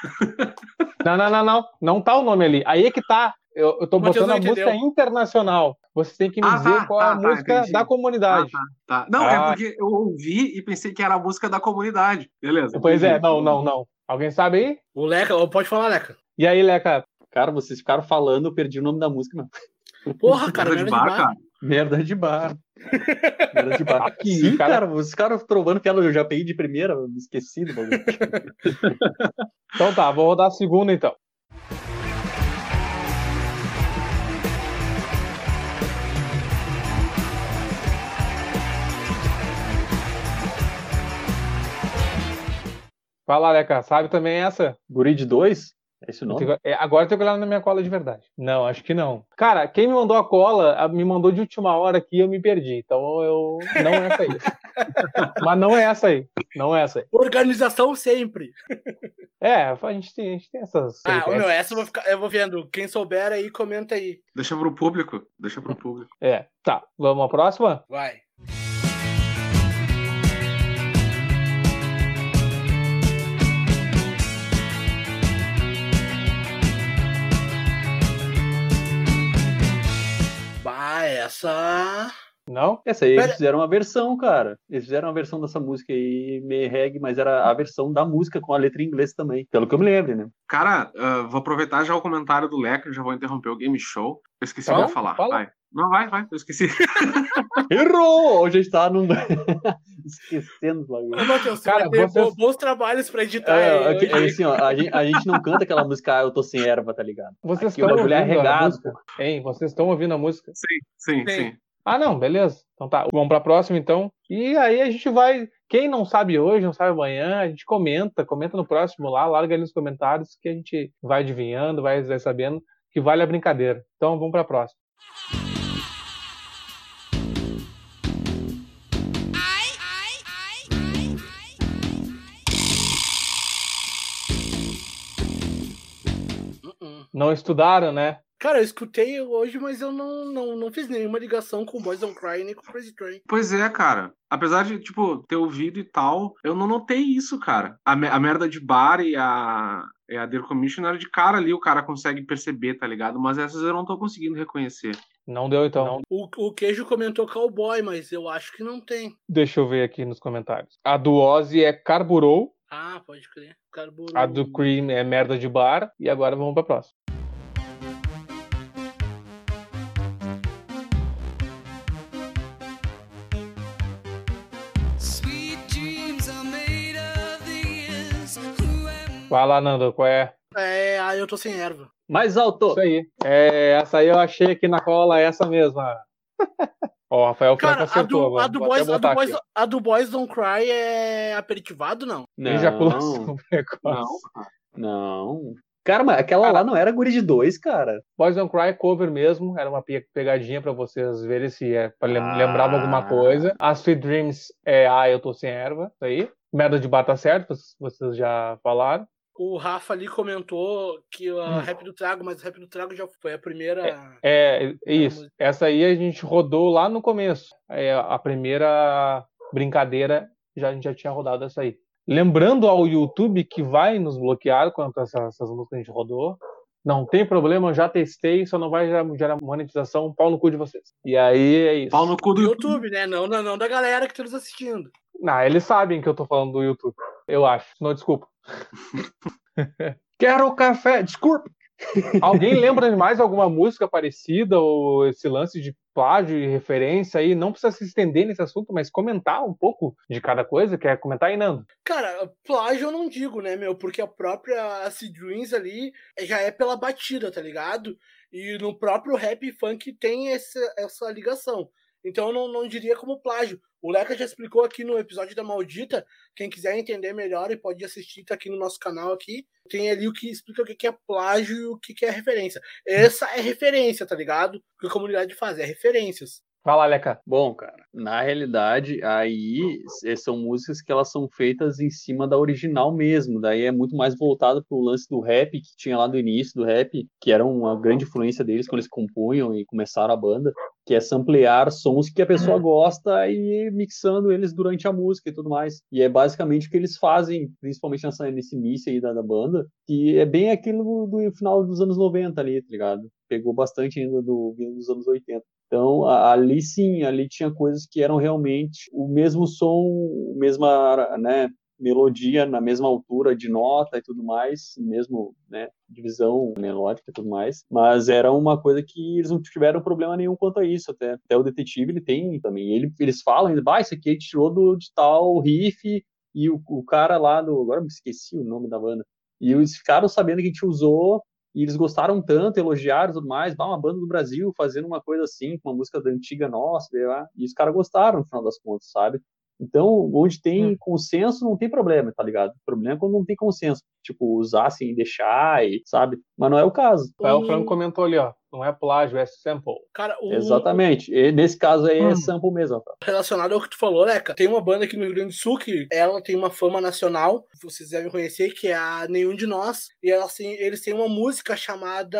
Não, não, não, não. Não tá o nome ali. Aí é que tá. Eu, eu tô Matheus botando a não música internacional. Você tem que me Ah, dizer tá, qual é tá, a tá, música entendi. da Ah, comunidade. tá, tá. Não, Ah. é porque eu ouvi e pensei que era a música da comunidade. Beleza. Pois é, entendi. não, não, não. Alguém sabe aí? O Leca, pode falar, Leca. E aí, Leca? Cara, vocês ficaram falando, eu perdi o nome da música, meu. Porra, cara, Merda de de bar, bar. cara. Merda de bar. Merda de bar. Aqui, Sim, cara. cara, vocês ficaram trovando piada, eu já peguei de primeira, eu me esqueci do bagulho. Então tá, vou rodar a segunda então. Vai lá, Leca. Sabe também essa? Guri de dois? É esse o Eu nome? tenho é, agora eu tenho que olhar na minha cola de verdade. Não, acho que não. Cara, quem me mandou a cola, me mandou de última hora aqui eu me perdi. Então eu. Não é essa aí. Mas não é essa aí. Não é essa aí. Organização sempre. É, a gente tem, a gente tem essas. Ah, meu, peripécias. essa eu vou, ficar, eu vou vendo. Quem souber aí, comenta aí. Deixa pro público. Deixa pro público. É, tá. Vamos à próxima? Vai. Essa. Não? Essa aí Pera- eles fizeram uma versão, cara. Eles fizeram uma versão dessa música aí, meio reggae, mas era a versão da música com a letra em inglês também. Pelo que eu me lembro, né? Cara, ah, vou aproveitar já o comentário do Leca, já vou interromper o game show. Eu esqueci Então, o que eu ia falar. fala. Vai. Não, vai, vai. Eu esqueci. Errou! Hoje a gente tá num... esquecendo os bagulho. Ô, Matheus, você Cara, vai ter vocês- bo- bons trabalhos pra editar É, hoje. assim, ó, a, gente, a gente não canta aquela música ah, Eu Tô Sem Erva, tá ligado? Vocês Aqui estão ouvindo é a regado, música? Hein, vocês estão ouvindo a música? Sim, sim, Sim. sim. Ah, não, beleza. Então tá. Vamos pra próxima então. E aí a gente vai. Quem não sabe hoje, não sabe amanhã, a gente comenta, comenta no próximo lá, larga ali nos comentários que a gente vai adivinhando, vai, vai sabendo que vale a brincadeira. Então vamos pra próxima. Não estudaram, né? Cara, eu escutei hoje, mas eu não, não, não fiz nenhuma ligação com Boys Don't Cry nem com Crazy Train. Pois é, cara. Apesar de, tipo, ter ouvido e tal, eu não notei isso, cara. A, me- a merda de bar e a, e a Dear Commissioner de cara ali o cara consegue perceber, tá ligado? Mas essas eu não tô conseguindo reconhecer. Não deu então. O, o Queijo comentou Cowboy, mas eu acho que não tem. Deixa eu ver aqui nos comentários. A do Ozzy é Carburou, Ah, pode crer. Carburou. a do Cream é merda de bar, e agora vamos pra próxima. Vai lá, Nando, qual é? É, ah, eu tô sem erva. Mais alto! Isso aí. É, essa aí eu achei aqui na cola, é essa mesma. Ó, o Rafael Franco Cara, a acertou. do, a, do vou até Boys, a, do Boys, aqui, a do Boys Don't Cry é aperitivado, não? Não, Ejaculação precoce. Não. não. Cara, mas aquela lá não era guri de dois, cara. Boys Don't Cry cover mesmo, era uma pe- pegadinha pra vocês verem se é pra lem- Ah. lembrava alguma coisa. As Sweet Dreams é Ah, eu tô sem erva, isso aí. Merda de bar tá certo, vocês já falaram. O Rafa ali comentou que a Hum. rap do Trago, mas o rap do Trago já foi a primeira. É, é isso. Essa aí a gente rodou lá no começo. É, a primeira brincadeira já, a gente já tinha rodado essa aí. Lembrando ao YouTube que vai nos bloquear quanto a essa- essas músicas que a gente rodou. Não tem problema, eu já testei, só não vai gerar, monetização, pau no cu de vocês. E aí é isso. Pau no cu Do do YouTube, né? Não, não, não da galera que tá nos assistindo. Não, eles sabem que eu tô falando do YouTube. Eu acho. Não, desculpa. Quero café, desculpa. Alguém lembra de mais alguma música parecida ou esse lance de plágio e referência aí? Não precisa se estender nesse assunto, mas comentar um pouco de cada coisa. Quer comentar aí, Nando? Cara, plágio eu não digo, né, meu? Porque a própria Acid Dreams ali já é pela batida, tá ligado? E no próprio rap e funk tem essa, essa ligação. Então eu não, não diria como plágio. O Leca já explicou aqui no episódio da Maldita. Quem quiser entender melhor e pode assistir, tá aqui no nosso canal aqui. Tem ali o que explica o que é plágio e o que é referência. Essa é referência, tá ligado? O que a comunidade faz, é referências. Vai lá, Leca. Bom, cara, na realidade, aí s- são músicas que elas são feitas em cima da original mesmo. Daí é muito mais voltado pro lance do rap que tinha lá do início do rap, que era uma grande influência deles quando eles compunham e começaram a banda, que é samplear sons que a pessoa gosta e ir mixando eles durante a música e tudo mais. E é basicamente o que eles fazem, principalmente nessa, nesse início aí da, da banda, que é bem aquilo do, final dos anos 90 ali, tá ligado? Pegou bastante ainda do, dos anos 80. Então, ali sim, ali tinha coisas que eram realmente o mesmo som, mesma, né, melodia na mesma altura de nota e tudo mais, mesmo, né, divisão melódica e tudo mais, mas era uma coisa que eles não tiveram problema nenhum quanto a isso, até, até o detetive ele tem também, ele, eles falam, ah, isso aqui tirou do, de tal riff, e o, o cara lá do, agora me esqueci o nome da banda, e eles ficaram sabendo que a gente usou e eles gostaram tanto, elogiaram e tudo mais, uma banda do Brasil fazendo uma coisa assim, com uma música da antiga nossa, e os caras gostaram no final das contas, sabe? Então, onde tem Hum. consenso, não tem problema, tá ligado? O problema é quando não tem consenso. Tipo, usar sem deixar, e, sabe? Mas não é o caso. O Rafael O- Franco comentou ali, ó. Não é plágio, é sample. Cara, o, Exatamente. E nesse caso aí é Hum. sample mesmo. Rafael. relacionado ao que tu falou, Leca, tem uma banda aqui no Rio Grande do Sul que ela tem uma fama nacional, vocês devem conhecer, que é a Nenhum de Nós, e elas têm, eles têm uma música chamada.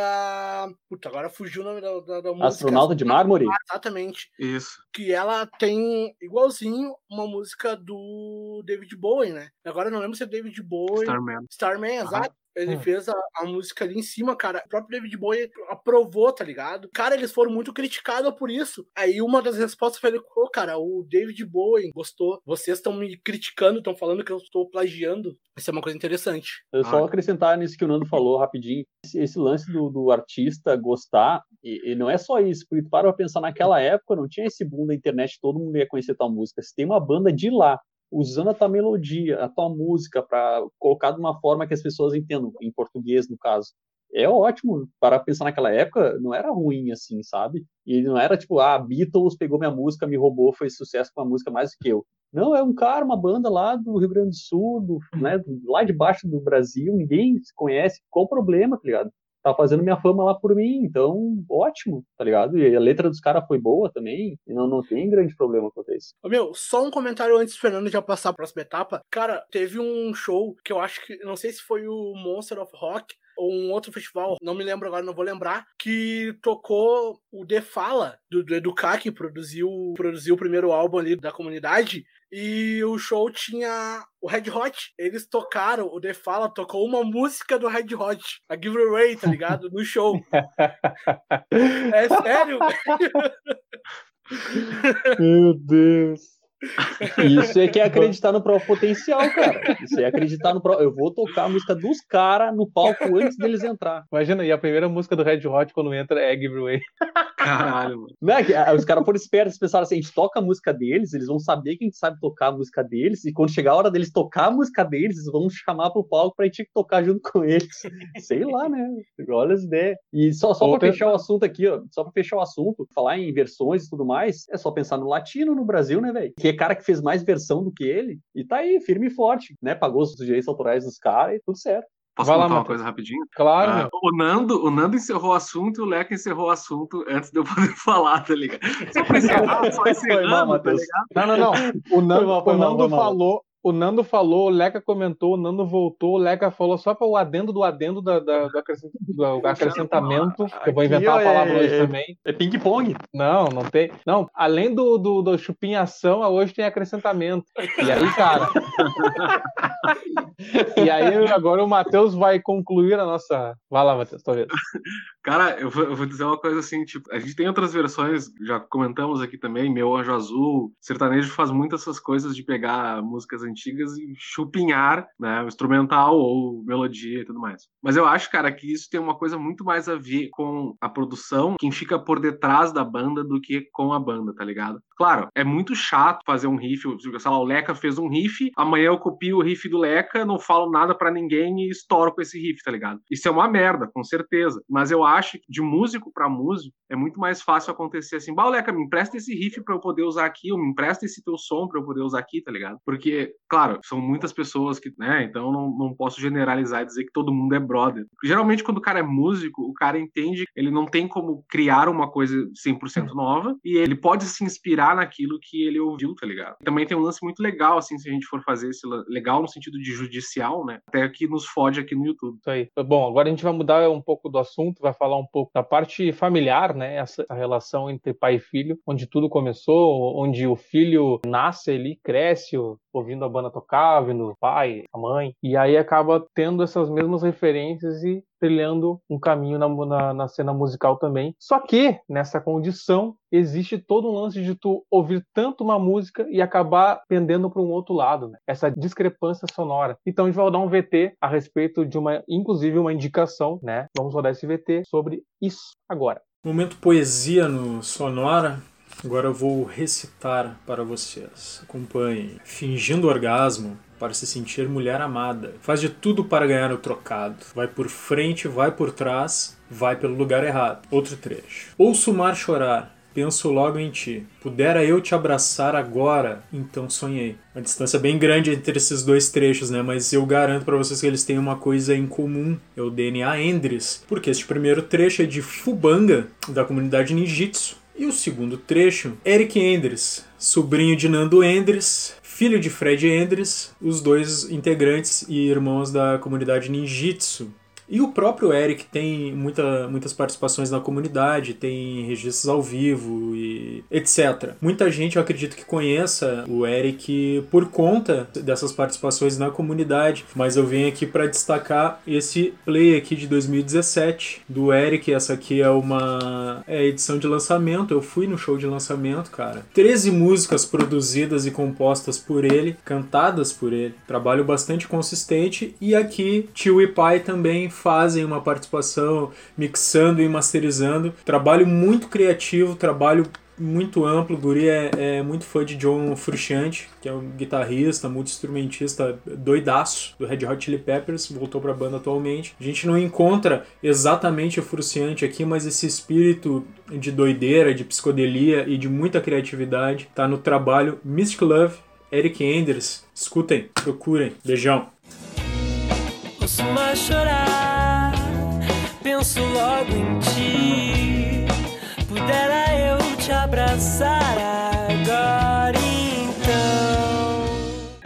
Puta, agora fugiu o nome da, da, da música. Astronauta de Mármore? Exatamente. Isso. Que ela tem igualzinho uma música do David Bowie, né? Agora eu não lembro se é David Bowie. Starman. Starman, exato. Ele Hum. fez a, a música ali em cima, cara. O próprio David Bowie aprovou, tá ligado? Cara, eles foram muito criticados por isso. Aí uma das respostas foi: Ô, cara, o David Bowie gostou. Vocês estão me criticando, estão falando que eu estou plagiando. Isso é uma coisa interessante. Eu só Ah. acrescentar nisso que o Nando falou rapidinho. Esse, esse lance do, do artista gostar, e, e não é só isso, porque tu para pra pensar, naquela época não tinha esse boom da internet, todo mundo ia conhecer tua música. Se tem uma banda de lá usando a tua melodia, a tua música, para colocar de uma forma que as pessoas entendam, em português no caso. É ótimo, para pensar naquela época, não era ruim assim, sabe? E não era tipo, ah, Beatles pegou minha música, me roubou, foi sucesso com a música mais do que eu. Não, é um cara, uma banda lá do Rio Grande do Sul, do, né, lá de baixo do Brasil, ninguém se conhece. Qual o problema, tá ligado? Tá fazendo minha fama lá por mim, então ótimo, tá ligado? E a letra dos caras foi boa também, e não, não tem grande problema a isso. Meu, só um comentário antes do Fernando já passar pra próxima etapa. Cara, teve um show que eu acho que. Não sei se foi o Monster of Rock ou um outro festival, não me lembro agora, não vou lembrar, que tocou o The Fala, do, do Educar, que produziu, produziu o primeiro álbum ali da comunidade. E o show tinha o Red Hot. Eles tocaram, o The Fala tocou uma música do Red Hot, a Giveaway, tá ligado? No show. É sério? Meu Deus. Isso é que é acreditar no próprio potencial, cara. Isso é acreditar no próprio. Eu vou tocar a música dos caras no palco antes deles entrar. Imagina, e a primeira música do Red Hot quando entra é Giveaway. Caralho, mano. Não é que, ah, os caras foram espertos, pensaram assim: a gente toca a música deles, eles vão saber que a gente sabe tocar a música deles, e quando chegar a hora deles tocar a música deles, eles vão chamar pro palco pra gente tocar junto com eles. Sei lá, né? Olha as ideias. E só, só Outra- pra fechar o assunto aqui, ó, só pra fechar o assunto, falar em versões e tudo mais, é só pensar no latino no Brasil, né, velho? Que é cara que fez mais versão do que ele, e tá aí, firme e forte, né? Pagou os direitos autorais dos caras e tudo certo. Posso Vai lá, contar uma Matheus. coisa rapidinho? Claro, Ah, o, Nando, o Nando encerrou o assunto e o Leca encerrou o assunto antes de eu poder falar, tá ligado? Só pra encerrar, só mal, encerrando, tá ligado? Não, não, não. O Nando, mal, o Nando mal. falou. O Nando falou, o Leca comentou, o Nando voltou, o Leca falou só para o adendo do adendo da, da- do, acrescent- do acrescentamento. que eu vou inventar uma palavra é- hoje também. É ping-pong. Não, não tem. Não, além do, do, do chupinhação, hoje tem acrescentamento. E aí, cara. e aí, agora o Matheus vai concluir a nossa. Vai lá, Matheus, tua vez. Cara, eu vou, eu vou dizer uma coisa assim, tipo, a gente tem outras versões, já comentamos aqui também, Meu Anjo Azul, sertanejo faz muitas essas coisas de pegar músicas antigas e chupinhar, né, o instrumental ou melodia e tudo mais. Mas eu acho, cara, que isso tem uma coisa muito mais a ver com a produção, quem fica por detrás da banda do que com a banda, tá ligado? Claro, é muito chato fazer um riff, sei lá, o Leca fez um riff, amanhã eu copio o riff do Leca, não falo nada pra ninguém e estouro com esse riff, tá ligado? Isso é uma merda, com certeza. Mas eu acho que de músico pra músico é muito mais fácil acontecer assim, bah, Leca, me empresta esse riff pra eu poder usar aqui, ou me empresta esse teu som pra eu poder usar aqui, tá ligado? Porque, claro, são muitas pessoas que, né, então não, não posso generalizar e dizer que todo mundo é brother. Geralmente, quando o cara é músico, o cara entende, ele não tem como criar uma coisa 100% nova, e ele pode se inspirar naquilo que ele ouviu, tá ligado? Também tem um lance muito legal, assim, se a gente for fazer esse legal no sentido de judicial, né? Até que nos fode aqui no YouTube. Isso aí. Bom, agora a gente vai mudar um pouco do assunto, vai falar um pouco da parte familiar, né? Essa relação entre pai e filho, onde tudo começou, onde o filho nasce ali, cresce, ouvindo a banda tocar, ouvindo o pai, a mãe, e aí acaba tendo essas mesmas referências e trilhando um caminho na, na, na cena musical também. Só que, nessa condição, existe todo um lance de tu ouvir tanto uma música e acabar pendendo para um outro lado, né? essa discrepância sonora. Então a gente vai dar um VT a respeito de uma, inclusive uma indicação, né? Vamos rodar esse VT sobre isso agora. Momento poesia no Sonora. Agora eu vou recitar para vocês. Acompanhem. Fingindo orgasmo para se sentir mulher amada. Faz de tudo para ganhar o trocado. Vai por frente, vai por trás, vai pelo lugar errado. Outro trecho. Ouço o mar chorar. Penso logo em ti. Pudera eu te abraçar agora, então sonhei. Uma distância bem grande entre esses dois trechos, né? Mas eu garanto para vocês que eles têm uma coisa em comum. É o DNA Endres. Porque este primeiro trecho é de Fubanga, da comunidade Ninjitsu. E o segundo trecho, Eric Endres, sobrinho de Nando Endres, filho de Fred Endres, os dois integrantes e irmãos da comunidade Ninjitsu. E o próprio Eric tem muita, muitas participações na comunidade, tem registros ao vivo e etc. Muita gente, eu acredito que conheça o Eric por conta dessas participações na comunidade, mas eu venho aqui para destacar esse play aqui de 2017 do Eric. Essa aqui é uma é edição de lançamento. Eu fui no show de lançamento, cara. 13 músicas produzidas e compostas por ele, cantadas por ele. Trabalho bastante consistente e aqui tio e pai também fazem uma participação mixando e masterizando. Trabalho muito criativo, trabalho muito amplo. O Guri é, é muito fã de John Frusciante, que é um guitarrista, multi-instrumentista doidaço do Red Hot Chili Peppers, voltou pra banda atualmente. A gente não encontra exatamente o Frusciante aqui, mas esse espírito de doideira, de psicodelia e de muita criatividade tá no trabalho Mystic Love, Eric Enders. Escutem, procurem. Beijão. Ouço mar chorar, penso logo em ti. Pudera eu te abraçar agora então.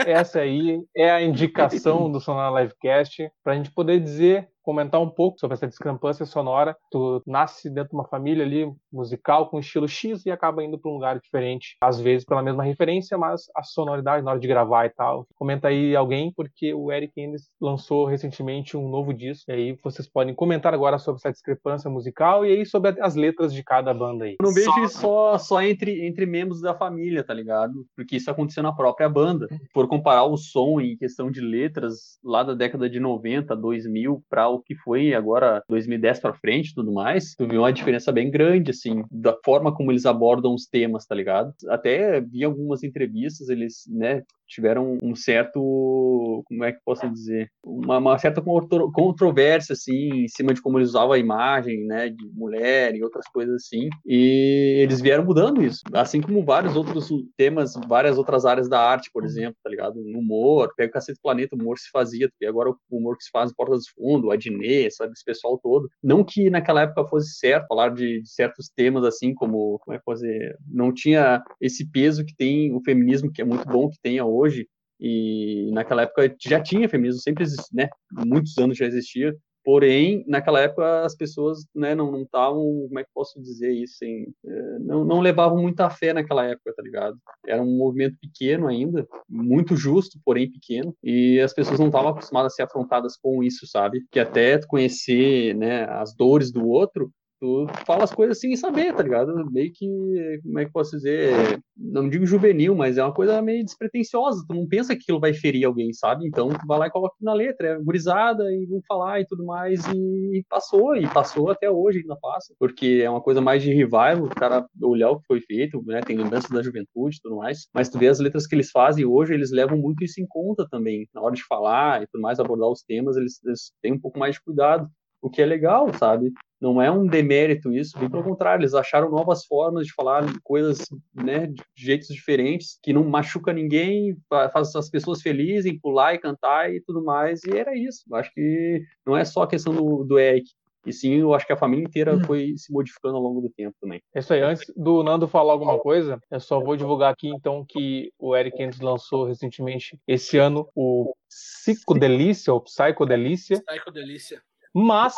Essa aí é a indicação do Sonora Livecast para a gente poder dizer, comentar um pouco sobre essa discrepância sonora. Tu nasce dentro de uma família ali musical com estilo X e acaba indo para um lugar diferente, às vezes pela mesma referência, mas a sonoridade na hora de gravar e tal. Comenta aí alguém, porque o Eric Endes lançou recentemente um novo disco, e aí vocês podem comentar agora sobre essa discrepância musical e aí sobre as letras de cada banda aí. Não vejo Só- isso só, só entre, entre membros da família, tá ligado? Porque isso aconteceu na própria banda. Por comparar o som em questão de letras lá da década de 90, 2000, para o que foi agora 2010 para frente tudo mais, tu viu uma diferença bem grande, assim, da forma como eles abordam os temas, tá ligado? Até vi algumas entrevistas, eles, né, tiveram um certo, como é que posso dizer, uma, uma certa contro- controvérsia assim em cima de como eles usavam a imagem, né, de mulher e outras coisas assim. E eles vieram mudando isso, assim como vários outros temas, várias outras áreas da arte, por exemplo, tá ligado? No humor, pega o Cacete Planeta, o humor se fazia, e agora o humor que se faz em Porta dos Fundos, Adnet, sabe, esse pessoal todo. Não que naquela época fosse certo falar de, de certos temas assim, como, como é dizer, não tinha esse peso que tem o feminismo, que é muito bom que tenha hoje, E naquela época já tinha feminismo, sempre existe, né? Muitos anos já existia. Porém, naquela época as pessoas né, não estavam, como é que posso dizer isso, sem, eh, não, não levavam muita fé naquela época, tá ligado? Era um movimento pequeno ainda, muito justo, porém pequeno, e as pessoas não estavam acostumadas a ser afrontadas com isso, sabe? Que até conhecer né, as dores do outro, tu fala as coisas sem saber, tá ligado? Meio que, como é que posso dizer, não digo juvenil, mas é uma coisa meio despretensiosa, tu não pensa que aquilo vai ferir alguém, sabe? Então tu vai lá e coloca na letra, é gurizada e vão falar e tudo mais, e passou, e passou até hoje, ainda passa, porque é uma coisa mais de revival, o cara olhar o que foi feito, né, tem lembrança da juventude e tudo mais, mas tu vê as letras que eles fazem hoje, eles levam muito isso em conta também, na hora de falar e tudo mais, abordar os temas, eles, eles têm um pouco mais de cuidado, o que é legal, sabe? Não é um demérito isso, bem pelo contrário, eles acharam novas formas de falar coisas, né, de jeitos diferentes, que não machuca ninguém, fa- faz as pessoas felizes, pular e cantar e tudo mais, e era isso. Eu acho que não é só a questão do, do Eric, e sim, eu acho que a família inteira foi se modificando ao longo do tempo também. É isso aí. Antes do Nando falar alguma coisa, eu só vou divulgar aqui então que o Eric Endes lançou recentemente esse ano o Psicodelícia ou Psicodelícia, Ai, que delícia. Mas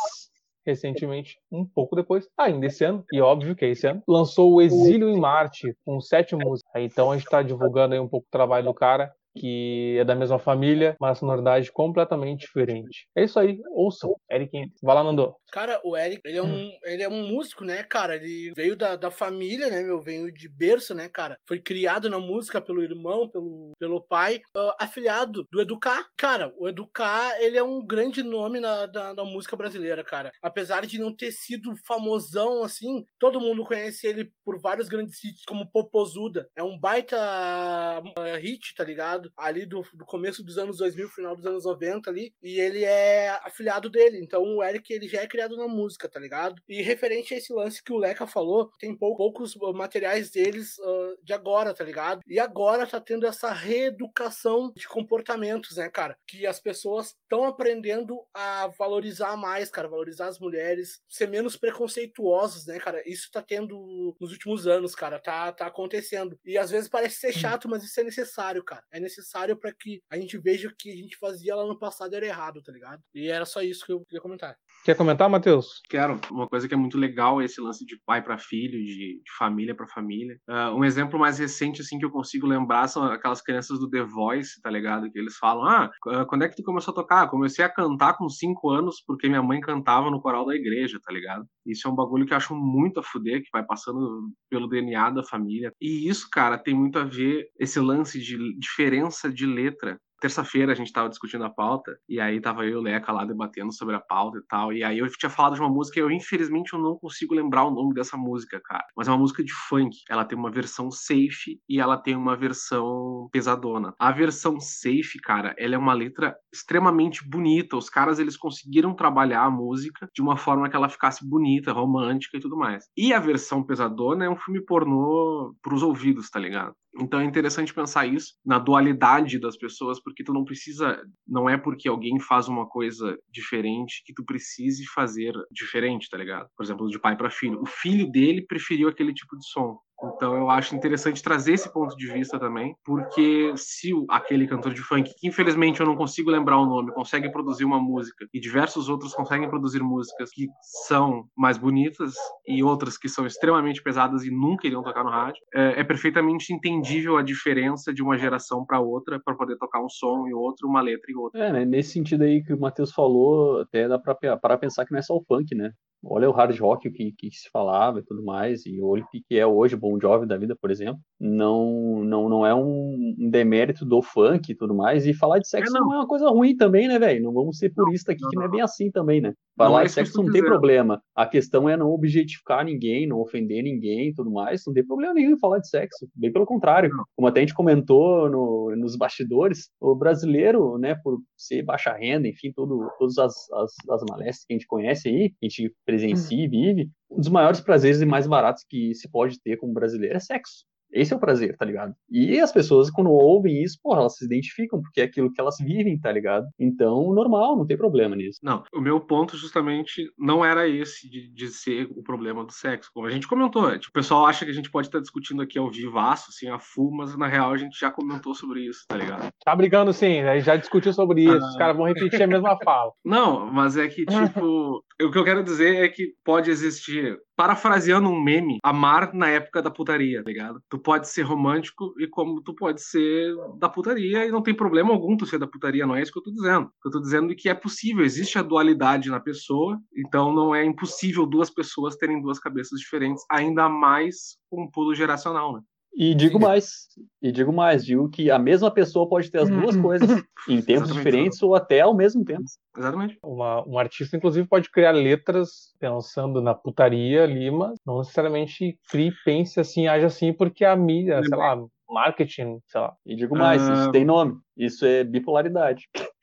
recentemente, um pouco depois, ainda esse ano, e óbvio que é esse ano, lançou o Exílio em Marte, com sete músicas. Então a gente tá divulgando aí um pouco o trabalho do cara, que é da mesma família, mas sonoridade completamente diferente. É isso aí, ouçam, Eric. Vai lá, Nando. Cara, o Eric, ele é um, ele é um músico, né, cara? Ele veio da, da família, né, meu? Veio de berço, né, cara? Foi criado na música pelo irmão, pelo, pelo pai, ah, afiliado do Educar. Cara, o Educar, ele é um grande nome na, da, da música brasileira, cara. Apesar de não ter sido famosão, assim, todo mundo conhece ele por vários grandes hits, como Popozuda. É um baita ah, hit, tá ligado? Ali do, do começo dos anos 2000, final dos anos 90 ali. E ele é afiliado dele. Então o Eric, ele já é criado na música, tá ligado? E referente a esse lance que o Leca falou, tem pou- poucos uh, materiais deles uh, de agora, tá ligado? E agora tá tendo essa reeducação de comportamentos, né, cara? Que as pessoas estão aprendendo a valorizar mais, cara, valorizar as mulheres, ser menos preconceituosos, né, cara? Isso tá tendo nos últimos anos, cara, tá, tá acontecendo. E às vezes parece ser chato, mas isso é necessário, cara. É necessário pra que a gente veja que a gente fazia lá no passado era errado, tá ligado? E era só isso que eu queria comentar. Quer comentar, Matheus? Quero. Uma coisa que é muito legal é esse lance de pai para filho, de, de família para família. Ah, um exemplo mais recente, assim, que eu consigo lembrar são aquelas crianças do The Voice, tá ligado? Que eles falam, ah, ah, quando é que tu começou a tocar? Comecei a cantar com cinco anos porque minha mãe cantava no coral da igreja, tá ligado? Isso é um bagulho que eu acho muito a fuder, que vai passando pelo DNA da família. E isso, cara, tem muito a ver esse lance de diferença de letra terça-feira a gente tava discutindo a pauta, e aí tava eu e o Leca lá debatendo sobre a pauta e tal, e aí eu tinha falado de uma música e eu, infelizmente, eu não consigo lembrar o nome dessa música, cara. Mas é uma música de funk. Ela tem uma versão safe e ela tem uma versão pesadona. A versão safe, cara, ela é uma letra extremamente bonita. Os caras, eles conseguiram trabalhar a música de uma forma que ela ficasse bonita, romântica e tudo mais. E a versão pesadona é um filme pornô pros ouvidos, tá ligado? Então é interessante pensar isso na dualidade das pessoas, porque tu não precisa, não é porque alguém faz uma coisa diferente que tu precise fazer diferente, tá ligado? Por exemplo, de pai para filho. O filho dele preferiu aquele tipo de som. Então eu acho interessante trazer esse ponto de vista também, porque se aquele cantor de funk, que infelizmente eu não consigo lembrar o nome, consegue produzir uma música e diversos outros conseguem produzir músicas que são mais bonitas e outras que são extremamente pesadas e nunca iriam tocar no rádio, é, é perfeitamente entendível a diferença de uma geração para outra para poder tocar um som e outro, uma letra e outra. É, né? Nesse sentido aí que o Matheus falou, até dá pra pensar que não é só o funk, né? Olha o hard rock, que, que se falava e tudo mais, e olha o que que é hoje, Bon Jovi da vida, por exemplo. Não, não, não é um demérito do funk e tudo mais. E falar de sexo É, não. não. é uma coisa ruim também, né, velho? Não vamos ser purista aqui, não, que não é bem assim também, né? Falar é de sexo não tem problema. A questão é não objetificar ninguém, não ofender ninguém e tudo mais. Não tem problema nenhum em falar de sexo. Bem pelo contrário. Como até a gente comentou no- nos bastidores, o brasileiro, né, por ser baixa renda, enfim, todo, todas as, as, as maléficas que a gente conhece aí, que a gente presencia e vive, um dos maiores prazeres e mais baratos que se pode ter como brasileiro é sexo. Esse é o prazer, tá ligado? E as pessoas, quando ouvem isso, porra, elas se identificam, porque é aquilo que elas vivem, tá ligado? Então, normal, não tem problema nisso. Não, o meu ponto justamente não era esse de, de ser o problema do sexo. Como a gente comentou, tipo, o pessoal acha que a gente pode estar discutindo aqui ao vivaço, assim, a full, mas na real a gente já comentou sobre isso, tá ligado? Tá brigando sim, aí já discutiu sobre isso, os caras vão repetir a mesma fala. Não, mas é que, tipo, o que eu quero dizer é que pode existir, parafraseando um meme, amar na época da putaria, tá ligado? Tu pode ser romântico e como tu pode ser da putaria e não tem problema algum tu ser da putaria, não é isso que eu tô dizendo. Eu tô dizendo que é possível, existe a dualidade na pessoa, então não é impossível duas pessoas terem duas cabeças diferentes, ainda mais com um pulo geracional, né? E digo mais, e digo mais, digo que a mesma pessoa pode ter as duas coisas em tempos Exatamente. diferentes ou até ao mesmo tempo. Exatamente. Uma- um artista, inclusive, pode criar letras pensando na putaria ali, mas não necessariamente crie, pense assim, age assim, porque a mídia, sei lá, marketing, sei lá. E digo mais, Ah. isso tem nome. Isso é bipolaridade.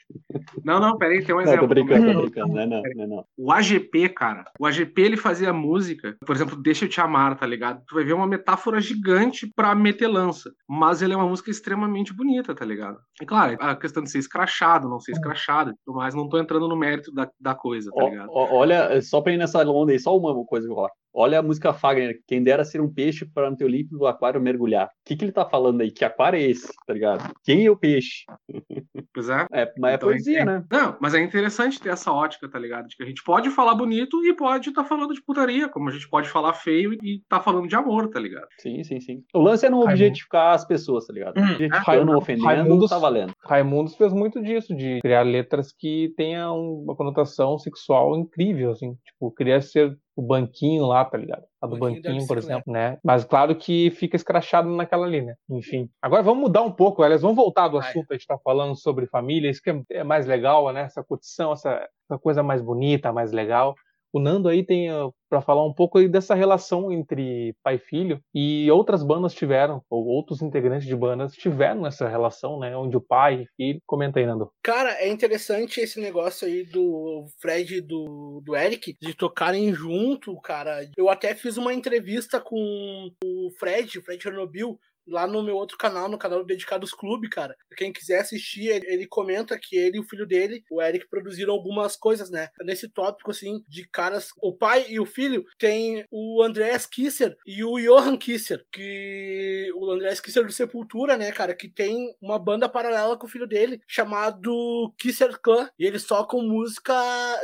Não, não, peraí, tem um Não, tô exemplo. brincando, tô brincando. Não, é não, não, é não. O AGP, cara, o AGP ele fazia música, por exemplo, Deixa Eu Te Amar, tá ligado? Tu vai ver uma metáfora gigante pra meter lança, mas ele é uma música extremamente bonita, tá ligado? E claro, a questão de ser escrachado, não ser escrachado, e tudo mais, não tô entrando no mérito da, da coisa, tá ligado? ó, olha, só pra ir nessa onda aí, só uma coisa vou falar. Olha a música Fagner, quem dera ser um peixe para no teu límpido aquário mergulhar. O que, que ele tá falando aí? Que aquário é esse, tá ligado? Quem é o peixe? Pois é. É, mas é Então, poesia, é- né? Não, mas é interessante ter essa ótica, tá ligado? De que a gente pode falar bonito e pode estar falando de putaria, como a gente pode falar feio e tá falando de amor, tá ligado? Sim, sim, sim. O lance é não Raimundo. objetificar as pessoas, tá ligado? Objetificando, ofendendo, Raimundos- tá valendo. Raimundos fez muito disso, de criar letras que tenham uma conotação sexual incrível, assim. Tipo, queria ser o banquinho lá, tá ligado? A do Banquinho banquinho, por exemplo, né? Mas claro que fica escrachado naquela linha. Enfim. Agora vamos mudar um pouco, aliás, vamos voltar do assunto. A gente tá falando sobre família, isso que é- é mais legal, né? Essa curtição, essa, essa coisa mais bonita, mais legal. O Nando aí tem para falar um pouco aí dessa relação entre pai e filho e outras bandas tiveram, ou outros integrantes de bandas tiveram essa relação, né? Onde o pai e filho. Comenta aí, Nando. Cara, é interessante esse negócio aí do Fred e do, do Eric de tocarem junto, cara. Eu até fiz uma entrevista com o Fred, o Fred Chernobyl, lá no meu outro canal, no canal Dedicados Clube, cara. Quem quiser assistir, ele, ele comenta que ele e o filho dele, o Eric, produziram algumas coisas, né? Nesse tópico, assim, de caras. O pai e o filho tem o Andreas Kisser e o Johan Kisser, que. O Andreas Kisser do Sepultura, né, cara, que tem uma banda paralela com o filho dele, chamado Kisser Clan. E eles tocam música.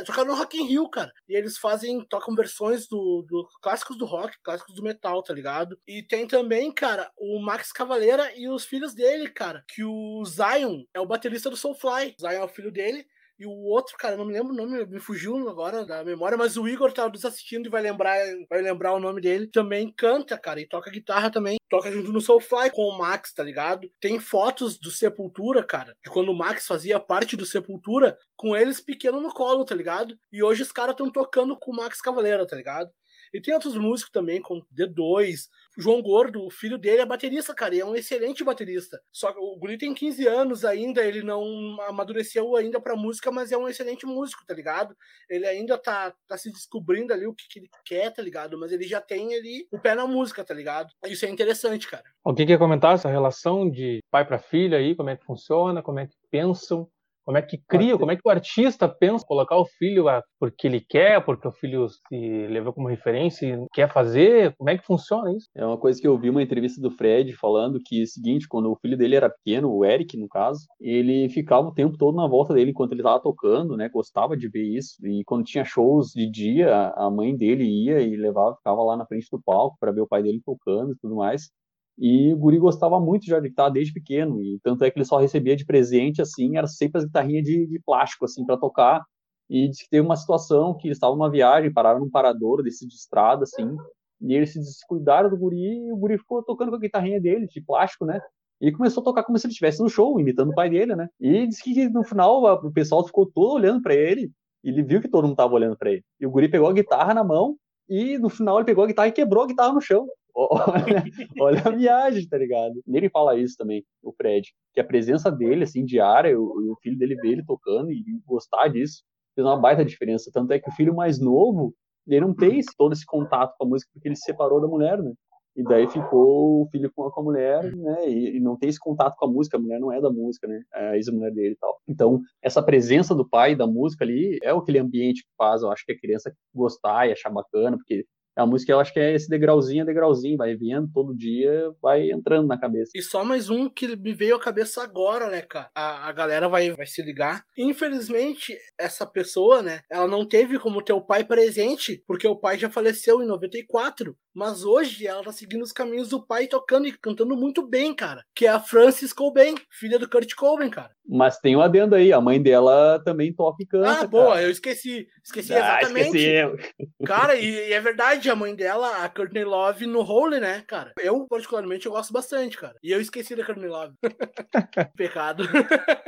Tocaram no Rock in Rio, cara. E eles fazem. tocam versões do, do clássicos do rock, clássicos do metal, tá ligado? E tem também, cara, o Max Cavaleira e os filhos dele, cara. Que o Zion é o baterista do Soulfly. O Zion é o filho dele. E o outro, cara, não me lembro o nome, me fugiu agora da memória, mas o Igor tá nos assistindo e vai lembrar, vai lembrar o nome dele. Também canta, cara, e toca guitarra também. Toca junto no Soulfly com o Max, tá ligado? Tem fotos do Sepultura, cara, de quando o Max fazia parte do Sepultura, com eles pequeno no colo, tá ligado? E hoje os caras estão tocando com o Max Cavaleira, tá ligado? E tem outros músicos também, com D2. João Gordo, o filho dele, é baterista, cara, e é um excelente baterista. Só que o Guri tem 15 anos ainda, ele não amadureceu ainda pra música, mas é um excelente músico, tá ligado? Ele ainda tá, tá se descobrindo ali o que, que ele quer, tá ligado? Mas ele já tem ali o pé na música, tá ligado? Isso é interessante, cara. Alguém quer comentar essa relação de pai para filho aí? Como é que funciona? Como é que pensam? Como é que cria? Como é que o artista pensa colocar o filho a- porque ele quer, porque o filho se levou como referência e quer fazer? Como é que funciona isso? É uma coisa que eu vi uma entrevista do Fred falando que é o seguinte, quando o filho dele era pequeno, o Eric, no caso, ele ficava o tempo todo na volta dele enquanto ele estava tocando, né? Gostava de ver isso. E quando tinha shows de dia, a a mãe dele ia e levava, ficava lá na frente do palco para ver o pai dele tocando e tudo mais. E o guri gostava muito de guitarra desde pequeno, e tanto é que ele só recebia de presente, assim, era sempre as guitarrinhas de, de plástico, assim, para tocar. E disse que teve uma situação que eles estavam numa viagem, pararam num parador desse de estrada, assim, e eles se descuidaram do guri, e o guri ficou tocando com a guitarrinha dele, de plástico, né? E começou a tocar como se ele estivesse no show, imitando o pai dele, né? E disse que no final o pessoal ficou todo olhando para ele, ele viu que todo mundo tava olhando para ele. E o guri pegou a guitarra na mão, e no final ele pegou a guitarra e quebrou a guitarra no chão. Olha, olha a viagem, tá ligado? Ele fala isso também, o Fred, que a presença dele, assim, diária, o, o filho dele ver ele tocando e gostar disso, fez uma baita diferença. Tanto é que o filho mais novo, ele não tem esse- todo esse contato com a música porque ele se separou da mulher, né? E daí ficou o filho com a, com a mulher, né? E, e não tem esse contato com a música, a mulher não é da música, né? É a ex-mulher dele e tal. Então, essa presença do pai da música ali é aquele ambiente que faz, eu acho que a criança gostar e achar bacana, porque a música eu acho que é esse degrauzinho degrauzinho, vai vindo todo dia, vai entrando na cabeça. E só mais um que me veio à cabeça agora, né, cara? A, a galera vai, vai se ligar. Infelizmente, essa pessoa, né, ela não teve como ter o pai presente, porque o pai já faleceu em 94. Mas hoje ela tá seguindo os caminhos do pai, tocando e cantando muito bem, cara. Que é a Frances Cobain, filha do Kurt Cobain, cara. Mas tem um adendo aí, a mãe dela também toca e canta. Ah, boa, cara. eu esqueci. Esqueci Ah, exatamente. esqueci. Cara, e, e é verdade, a mãe dela, a Courtney Love, no Holy, né, cara? Eu, particularmente, eu gosto bastante, cara. E eu esqueci da Courtney Love. Pecado.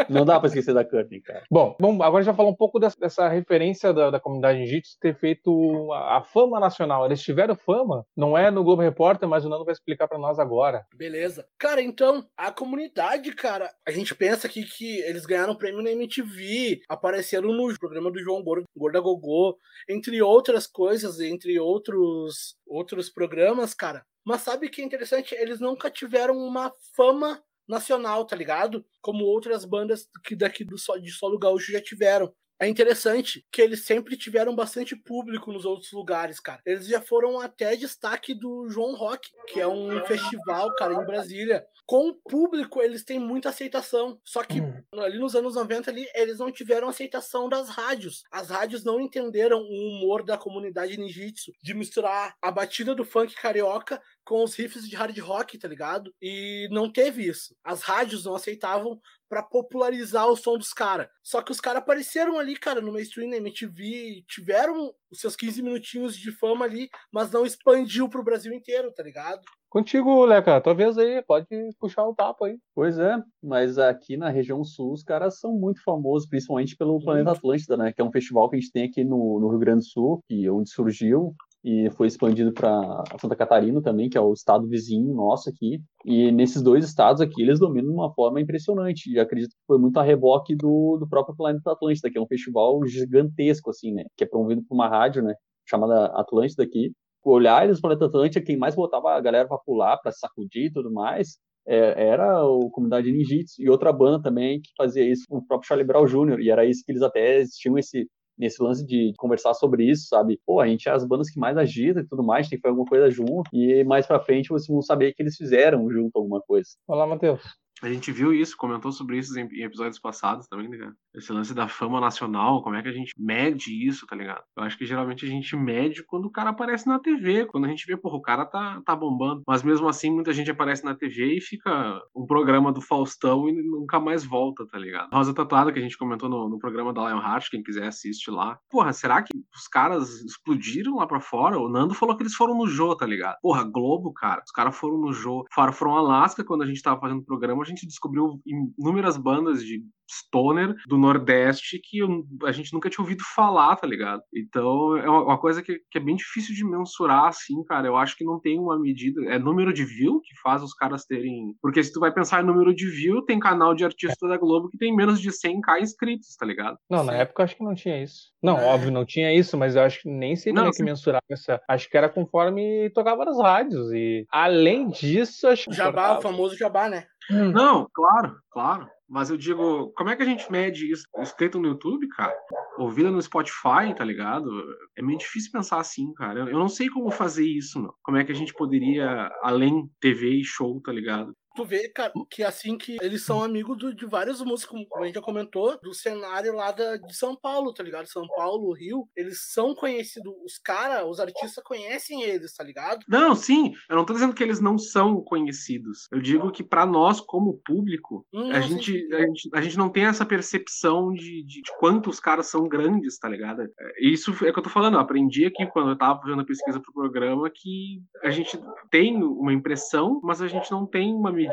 Não dá pra esquecer da Courtney, cara. Bom, vamos agora já falar um pouco dessa, dessa referência da, da comunidade jiu-jitsu ter feito a, a fama nacional. Eles tiveram fama, não é no Globo Repórter, mas o Nando vai explicar pra nós agora. Beleza. Cara, então, a comunidade, cara, a gente pensa aqui que eles ganharam prêmio na MTV, apareceram no programa do João Gorda Gogô, entre outras coisas, entre outros, outros programas, cara. Mas sabe que é interessante? Eles nunca tiveram uma fama nacional, tá ligado? Como outras bandas que daqui do de solo gaúcho já tiveram. É interessante que eles sempre tiveram bastante público nos outros lugares, cara. Eles já foram até destaque do João Rock, que é um festival, cara, em Brasília. Com o público, eles têm muita aceitação. Só que ali nos anos 90 ali, eles não tiveram aceitação das rádios. As rádios não entenderam o humor da comunidade ninjitsu de misturar a batida do funk carioca com os riffs de hard rock, tá ligado? E não teve isso. As rádios não aceitavam pra popularizar o som dos caras. Só que os caras apareceram ali, cara, no mainstream, na MTV, tiveram os seus 15 minutinhos de fama ali, mas não expandiu pro Brasil inteiro, tá ligado? Contigo, Leca, tua vez aí, pode puxar o papo aí. Pois é, mas aqui na região sul os caras são muito famosos, principalmente pelo Planeta Atlântida, né? Que é um festival que a gente tem aqui no, no Rio Grande do Sul, que é onde surgiu e foi expandido para Santa Catarina também, que é o estado vizinho nosso aqui. E nesses dois estados aqui eles dominam de uma forma impressionante. E acredito que foi muito a reboque do, do próprio Planeta Atlântida, que é um festival gigantesco, assim, né? Que é promovido por uma rádio, né? Chamada Atlântida aqui. Olhares do Planeta Atlântida, quem mais botava a galera para pular, para sacudir e tudo mais, é, era o Comunidade Ninjitsu. E outra banda também que fazia isso, o próprio Charlie Brown Jr. E era isso que eles até tinham esse nesse lance de conversar sobre isso, sabe? Pô, a gente é as bandas que mais agitam e tudo mais, tem que fazer alguma coisa junto. E mais pra frente vocês vão saber que eles fizeram junto alguma coisa. Olá, Matheus. A gente viu isso, comentou sobre isso em, episódios passados também, né? Esse lance da fama nacional, como é que a gente mede isso, tá ligado? Eu acho que geralmente a gente mede quando o cara aparece na TV, quando a gente vê, porra, o cara tá, tá bombando. Mas mesmo assim, muita gente aparece na TV e fica um programa do Faustão e nunca mais volta, tá ligado? Rosa Tatuada, que a gente comentou no, no programa da Lionheart, quem quiser assiste lá. Porra, será que os caras explodiram lá pra fora? O Nando falou que eles foram no Jô, tá ligado? Porra, Globo, cara. Os caras foram no Jô. Fora foram Alaska, quando a gente tava fazendo programa, gente descobriu inúmeras bandas de stoner do Nordeste que eu- a gente nunca tinha ouvido falar, tá ligado? Então é uma, uma coisa que, que é bem difícil de mensurar, assim, cara. Eu acho que não tem uma medida. É número de view que faz os caras terem. Porque se tu vai pensar em número de view, tem canal de artista da Globo que tem menos de 100k inscritos, tá ligado? Não, na Sim. época eu acho que não tinha isso. Não, É. óbvio, não tinha isso, mas eu acho que nem sei como Não, é que sim. mensurava essa. Acho que era conforme tocava nas rádios. E além disso, acho que. Jabá, o famoso jabá, né? Não, claro, claro. Mas eu digo, como é que a gente mede isso? Escrito no YouTube, cara? Ouvida no Spotify, tá ligado? É meio difícil pensar assim, cara. Eu não sei como fazer isso, não. Como é que a gente poderia, além TV e show, tá ligado? Tu vê, cara, que assim que eles são amigos do- de vários músicos, como a gente já comentou, do cenário lá da, de São Paulo, tá ligado? São Paulo, Rio, eles são conhecidos, os caras, os artistas conhecem eles, tá ligado? Não, sim, eu não tô dizendo que eles não são conhecidos. Eu digo que pra nós, como público, Hum, a gente, a, gente, a gente não tem essa percepção de, de, de quanto os caras são grandes, tá ligado? É, Isso é que eu tô falando, eu aprendi aqui quando eu tava fazendo a pesquisa pro programa que a gente tem uma impressão, mas a gente não tem uma medida.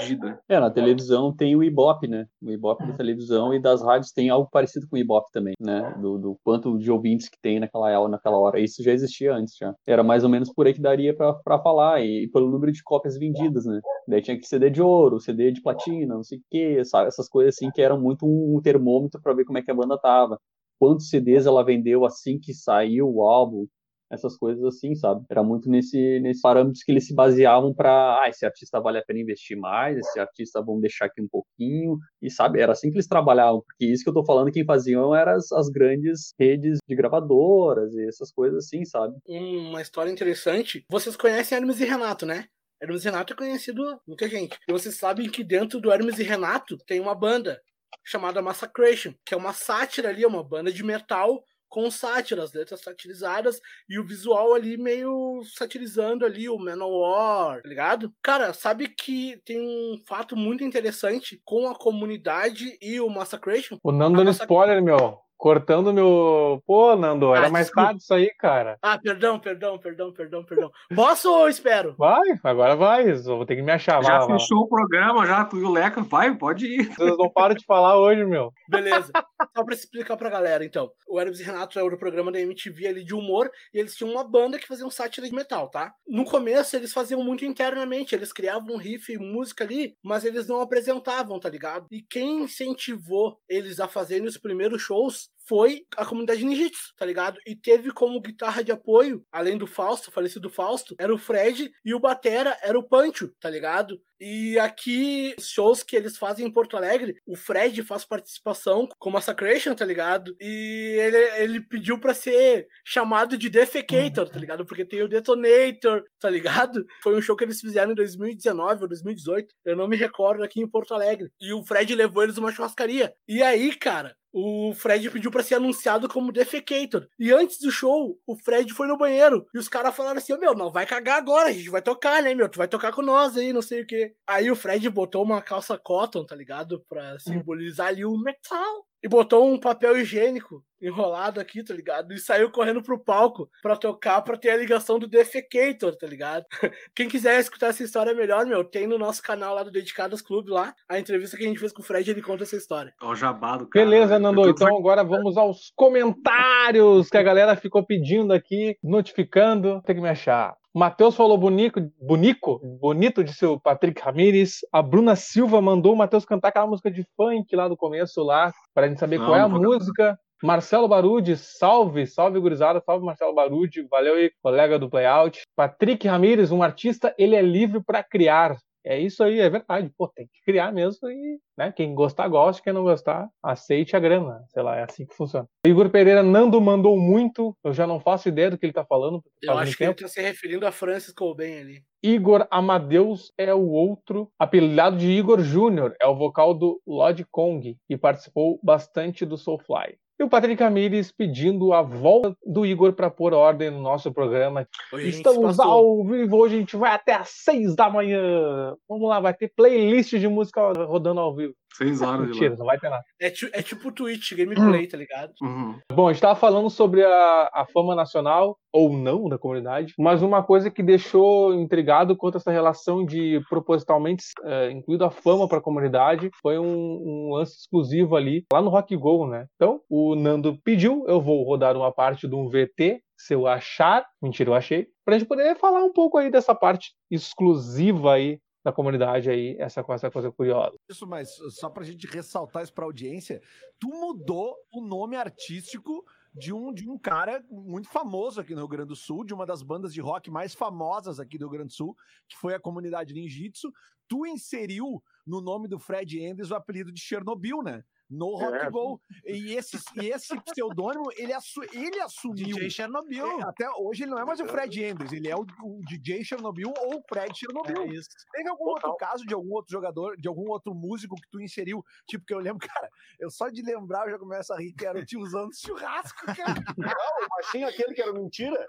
É, na televisão tem o Ibope, né? O Ibope da televisão e das rádios tem algo parecido com o Ibope também, né? Do, do quanto de ouvintes que tem naquela, naquela hora. Isso já existia antes, já. Era mais ou menos por aí que daria pra falar. E, pelo número de cópias vendidas, né? Daí tinha que CD de ouro, CD de platina, não sei o quê, sabe? Essas coisas assim que eram muito um termômetro pra ver como é que a banda tava. Quantos CDs ela vendeu assim que saiu o álbum, essas coisas assim, sabe? Era muito nesse, nesse parâmetros que eles se baseavam para, ah, esse artista vale a pena investir mais, esse artista vamos deixar aqui um pouquinho, e sabe, era assim que eles trabalhavam, porque isso que eu tô falando, quem faziam eram as, as grandes redes de gravadoras e essas coisas assim, sabe? Uma história interessante. Vocês conhecem Hermes e Renato, né? Hermes e Renato é conhecido muita gente. E vocês sabem que dentro do Hermes e Renato tem uma banda chamada Massacration, que é uma sátira ali, é uma banda de metal com sátira, as letras satirizadas e o visual ali meio satirizando ali o Manowar, tá ligado? Cara, sabe que tem um fato muito interessante com a comunidade e o Massacration? O Nando dando spoiler, meu. Cortando meu. Pô, Nando, era Ah, mais desculpa. tarde isso aí, cara. Ah, perdão, perdão, perdão, perdão, perdão. Posso ou espero? Vai, agora vai. Eu vou ter que me achar. Já lá, vai lá. fechou o programa, já, tu e o Leca, vai, pode ir. Vocês não param de falar hoje, meu. Beleza. Só pra explicar pra galera, então. O Hermes e Renato era o programa da MTV ali de humor, e eles tinham uma banda que fazia um sátira de metal, tá? No começo, eles faziam muito internamente, eles criavam um riff e música ali, mas eles não apresentavam, tá ligado? E quem incentivou eles a fazerem os primeiros shows foi a comunidade ninjitsu, tá ligado? E teve como guitarra de apoio, além do Fausto, falecido Fausto, era o Fred e o batera era o Pancho, tá ligado? E aqui, os shows que eles fazem em Porto Alegre, o Fred faz participação com Massacration, tá ligado? E ele, ele pediu pra ser chamado de Defecator, tá ligado? Porque tem o Detonator, tá ligado? Foi um show que eles fizeram em 2019 ou 2018, eu não me recordo, aqui em Porto Alegre. E o Fred levou eles numa churrascaria. E aí, cara, o Fred pediu pra ser anunciado como Defecator. E antes do show, o Fred foi no banheiro. E os caras falaram assim: "Ô, meu, não vai cagar agora, a gente vai tocar, né, meu? Tu vai tocar com nós aí, não sei o quê. Aí o Fred botou uma calça cotton, tá ligado? Pra simbolizar ali o metal. E botou um papel higiênico enrolado aqui, tá ligado? E saiu correndo pro palco pra tocar, pra ter a ligação do Defecator, tá ligado? Quem quiser escutar essa história melhor, meu, tem no nosso canal lá do Dedicados Clube lá, a entrevista que a gente fez com o Fred, ele conta essa história. Ó, o jabado, cara. Beleza, Nando. Eu tô Então agora vamos aos comentários que a galera ficou pedindo aqui, notificando. Tem que me achar. O Matheus falou bonico, bonico, bonito, disse o Patrick Ramires. A Bruna Silva mandou o Matheus cantar aquela música de funk lá do começo, lá, pra gente saber Não, qual é a música. Marcelo Barude, salve, salve gurizada, salve Marcelo Barude, valeu aí, colega do Playout. Patrick Ramires, um artista, ele é livre para criar. É isso aí, é verdade. Pô, tem que criar mesmo e, né, quem gostar, gosta, quem não gostar, aceite a grana. Sei lá, é assim que funciona. Igor Pereira, Nando mandou muito, eu já não faço ideia do que ele tá falando. Eu acho que ele tempo. tá se referindo a Francis Colben ali. Igor Amadeus é o outro, apelidado de Igor Júnior, é o vocal do Lord Kong e participou bastante do Soulfly. E o Patrick Ramires pedindo a volta do Igor para pôr ordem no nosso programa. Hoje Estamos ao vivo, hoje a gente vai até às seis da manhã. Vamos lá, vai ter playlist de música rodando ao vivo. Seis horas de Mentira, lá. não vai ter nada. É, é tipo Twitch, gameplay, tá ligado? Uhum. Bom, a gente estava falando sobre a, a fama nacional, ou não, da comunidade, mas uma coisa que deixou intrigado quanto a essa relação de propositalmente eh, incluído a fama para a comunidade foi um, um lance exclusivo ali, lá no Rock Go, né? Então, o Nando pediu, eu vou rodar uma parte de um VT, se eu achar, mentira, eu achei, pra gente poder falar um pouco aí dessa parte exclusiva aí da comunidade aí, essa, essa coisa curiosa. Isso, mas só pra gente ressaltar isso pra audiência, tu mudou o nome artístico de um, de um cara muito famoso aqui no Rio Grande do Sul, de uma das bandas de rock mais famosas aqui do Rio Grande do Sul, que foi a comunidade Ninjitsu. Tu inseriu no nome do Fred Enders o apelido de Chernobyl, né? No Rock É. Go. E esse, e esse pseudônimo, ele, assu, ele assumiu. DJ Chernobyl. É, Até hoje ele não é mais o Fred Enders, ele é o, o DJ Chernobyl ou o Fred Chernobyl. É isso. Teve algum outro caso de algum outro jogador, de algum outro músico que tu inseriu? Tipo, que eu lembro, cara, eu só de lembrar eu já começo a rir que era o tiozão do churrasco, cara. Não, o baixinho aquele que era mentira.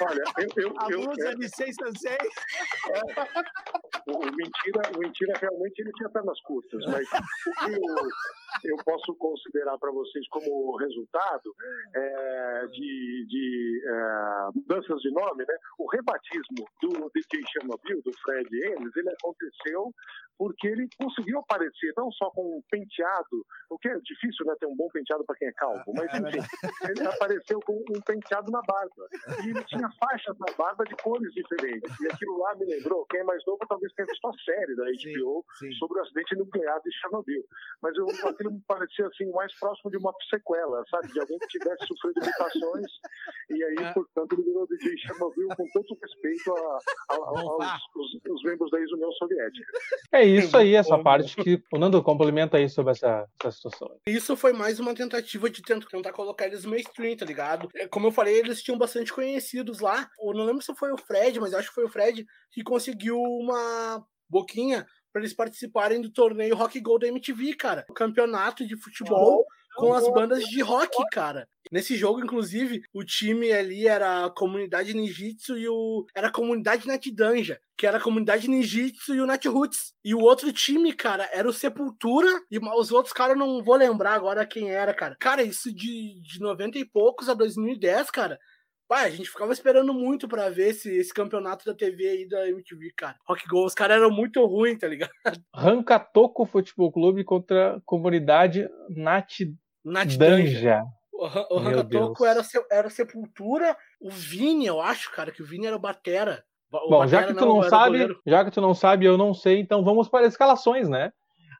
Olha, eu, eu, A eu, blusa é, de seis sensei. o, o mentira, o mentira realmente ele tinha pernas curtas, mas o que eu, eu posso considerar para vocês como resultado é, de, de é, mudanças de nome, né? O rebatismo do DJ Chernobyl, do Fred Ennis, ele aconteceu porque ele conseguiu aparecer não só com um penteado, o que é difícil, né? Ter um bom penteado para quem é calvo, mas enfim, ele apareceu com um penteado na barba. E ele tinha faixas na barba de cores diferentes. E aquilo lá me lembrou, quem é mais novo talvez tenha visto a série da HBO sim. sobre o acidente nuclear de Chernobyl. Mas o aquilo me parecia assim, o mais próximo de uma sequela, sabe? De alguém que tivesse sofrido mutações e aí, É. portanto, ele virou DJ Chernobyl com tanto respeito a- a- Bom, aos os- os membros da ex-União Soviética. É isso aí, essa parte que o Nando complementa aí sobre essa, essa situação. Isso foi mais uma tentativa de tentar, tentar colocar eles no mainstream, tá ligado? É, Como eu falei, eles tinham bastante conhecidos lá. Eu não lembro se foi o Fred, mas acho que foi o Fred que conseguiu uma boquinha pra eles participarem do torneio Rock Gold da MTV, cara. O campeonato de futebol com as bandas de rock, cara. Nesse jogo, inclusive, o time ali era a comunidade Ninjitsu e o. Era a comunidade Natdanja, que era a comunidade Ninjitsu e o Nat Roots. E o outro time, cara, era o Sepultura e os outros caras eu não vou lembrar agora quem era, cara. Cara, isso de, de 90 e poucos a 2010, cara. Pai, a gente ficava esperando muito pra ver esse, esse campeonato da TV aí da MTV, cara. Rock Go, os caras eram muito ruins, tá ligado? Rancatoco Futebol Clube contra a comunidade Nat Natdanja. Danja. O, o Rancatoco era, era Sepultura, o Vini, eu acho, cara, que o Vini era o Batera. O Bom, já Batera que tu não era o sabe, já que tu não sabe, eu não sei, então vamos para as escalações, né?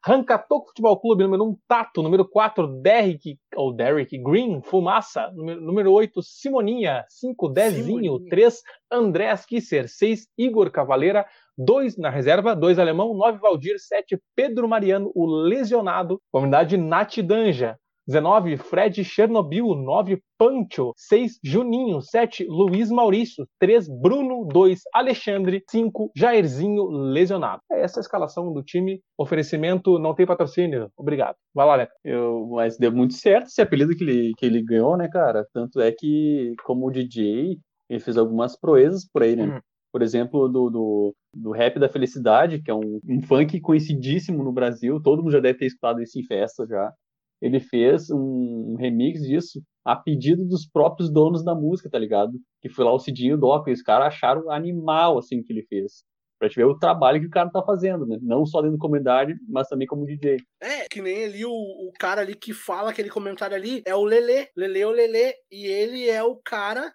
Rancatoco Futebol Clube, número 1, Tato, número 4, Derrick, ou Derrick Green, Fumaça, número, número 8, Simoninha, 5, Dezinho, Simoninha. 3, Andrés Kisser, 6, Igor Cavaleira, 2 na reserva, 2 Alemão, 9, Valdir, 7, Pedro Mariano, o lesionado, comunidade Nat Danja, 19, Fred Chernobyl, 9, Pancho, 6, Juninho, 7, Luiz Maurício, 3, Bruno, 2, Alexandre, 5, Jairzinho, lesionado. É essa a escalação do time. Oferecimento não tem patrocínio. Obrigado. Vai lá, Leca. Eu, mas deu muito certo esse apelido que ele, que ele ganhou, né, cara? Tanto é que, como DJ, ele fez algumas proezas por aí, né? Uhum. Por exemplo, do, do, do Rap da Felicidade, que é um, um funk conhecidíssimo no Brasil, todo mundo já deve ter escutado isso em festa já. Ele fez um, remix disso a pedido dos próprios donos da música, tá ligado? Que foi lá o Cidinho Doc, e os caras acharam animal, assim, que ele fez. Pra te ver o trabalho que o cara tá fazendo, né? Não só dentro da comunidade, mas também como DJ. É, que nem ali o, o cara ali que fala aquele comentário ali é o Lelê. Lelê é o Lelê. E ele é o cara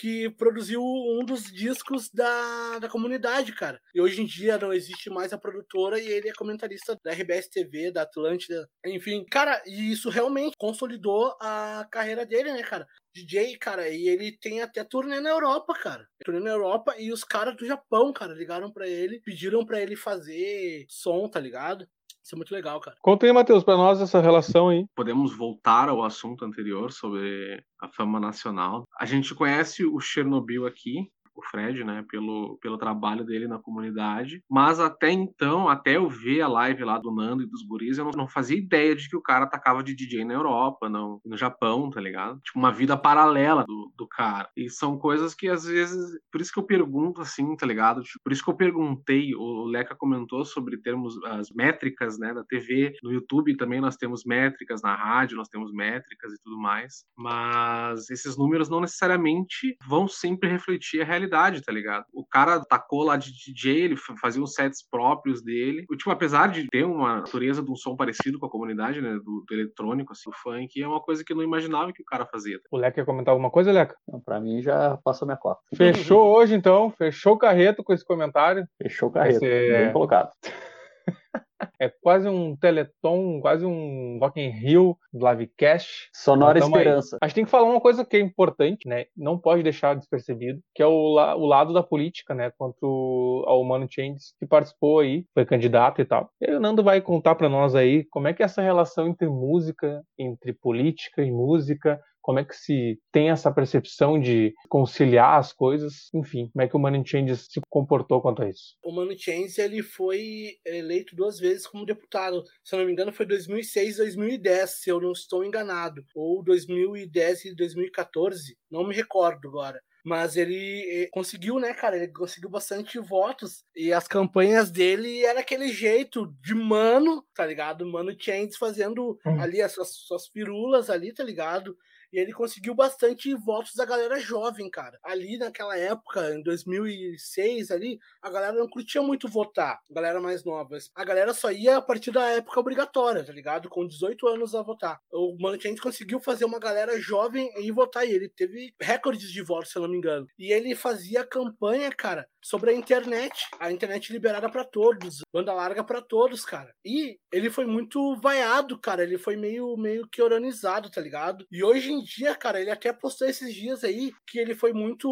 que produziu um dos discos da, da comunidade, cara. E hoje em dia não existe mais a produtora e ele é comentarista da RBS TV, da Atlântida, enfim. Cara, e isso realmente consolidou a carreira dele, né, cara? DJ, cara, e ele tem até turnê na Europa, cara. Turnê na Europa e os caras do Japão, cara, ligaram pra ele, pediram pra ele fazer som, tá ligado? Isso é muito legal, cara. Conta aí, Matheus, pra nós essa relação aí. Podemos voltar ao assunto anterior sobre a fama nacional. A gente conhece o Chernobyl aqui, o Fred, né, pelo, pelo trabalho dele na comunidade, mas até então, até eu ver a live lá do Nando e dos guris, eu não, não fazia ideia de que o cara tacava de DJ na Europa, não, no Japão, tá ligado? Tipo, uma vida paralela do, do cara. E são coisas que às vezes, por isso que eu pergunto assim, tá ligado? Tipo, por isso que eu perguntei, o Leca comentou sobre termos as métricas, né, da TV, no YouTube também nós temos métricas, na rádio nós temos métricas e tudo mais, mas esses números não necessariamente vão sempre refletir a realidade, tá ligado? O cara tacou lá de DJ, ele fa- fazia os sets próprios dele. O tipo, apesar de ter uma natureza de um som parecido com a comunidade, né, do, do eletrônico, assim, do funk, é uma coisa que eu não imaginava que o cara fazia. O Leca quer comentar alguma coisa, Leca? Então, pra mim já passou minha cota. Fechou hoje, então. Fechou o carreto com esse comentário. Fechou o carreto. Esse é- Bem colocado. É quase um teleton, quase um Rock in Rio do Livecast. Sonora Então, tamo aí. Esperança. A gente tem que falar uma coisa que é importante, né? Não pode deixar despercebido, que é o, la- o lado da política, né? Quanto ao Mano Changes, que participou aí, foi candidato e tal. E o Nando vai contar pra nós aí como é que é essa relação entre música, entre política e música, como é que se tem essa percepção de conciliar as coisas, enfim, como é que o Mano Changes se comportou quanto a isso. o Mano Chains ele foi eleito duas vezes como deputado. Se eu não me engano, foi 2006 e 2010, se eu não estou enganado. Ou 2010 e 2014, não me recordo agora. Mas ele eh, conseguiu, né, cara? Ele conseguiu bastante votos. E as campanhas dele era aquele jeito de mano, tá ligado? Mano Chains fazendo Hum. ali as suas, suas pirulas ali, tá ligado? E ele conseguiu bastante votos da galera jovem, cara. Ali naquela época, em 2006, ali, a galera não curtia muito votar, galera mais nova. A galera só ia a partir da época obrigatória, tá ligado? Com 18 anos a votar. O Mano Change conseguiu fazer uma galera jovem ir votar e ele teve recordes de votos, se eu não me engano. E ele fazia campanha, cara, sobre a internet, a internet liberada para todos, banda larga para todos, cara. E ele foi muito vaiado, cara, ele foi meio meio que oranizado, tá ligado? E hoje em dia, cara, ele até postou esses dias aí que ele foi muito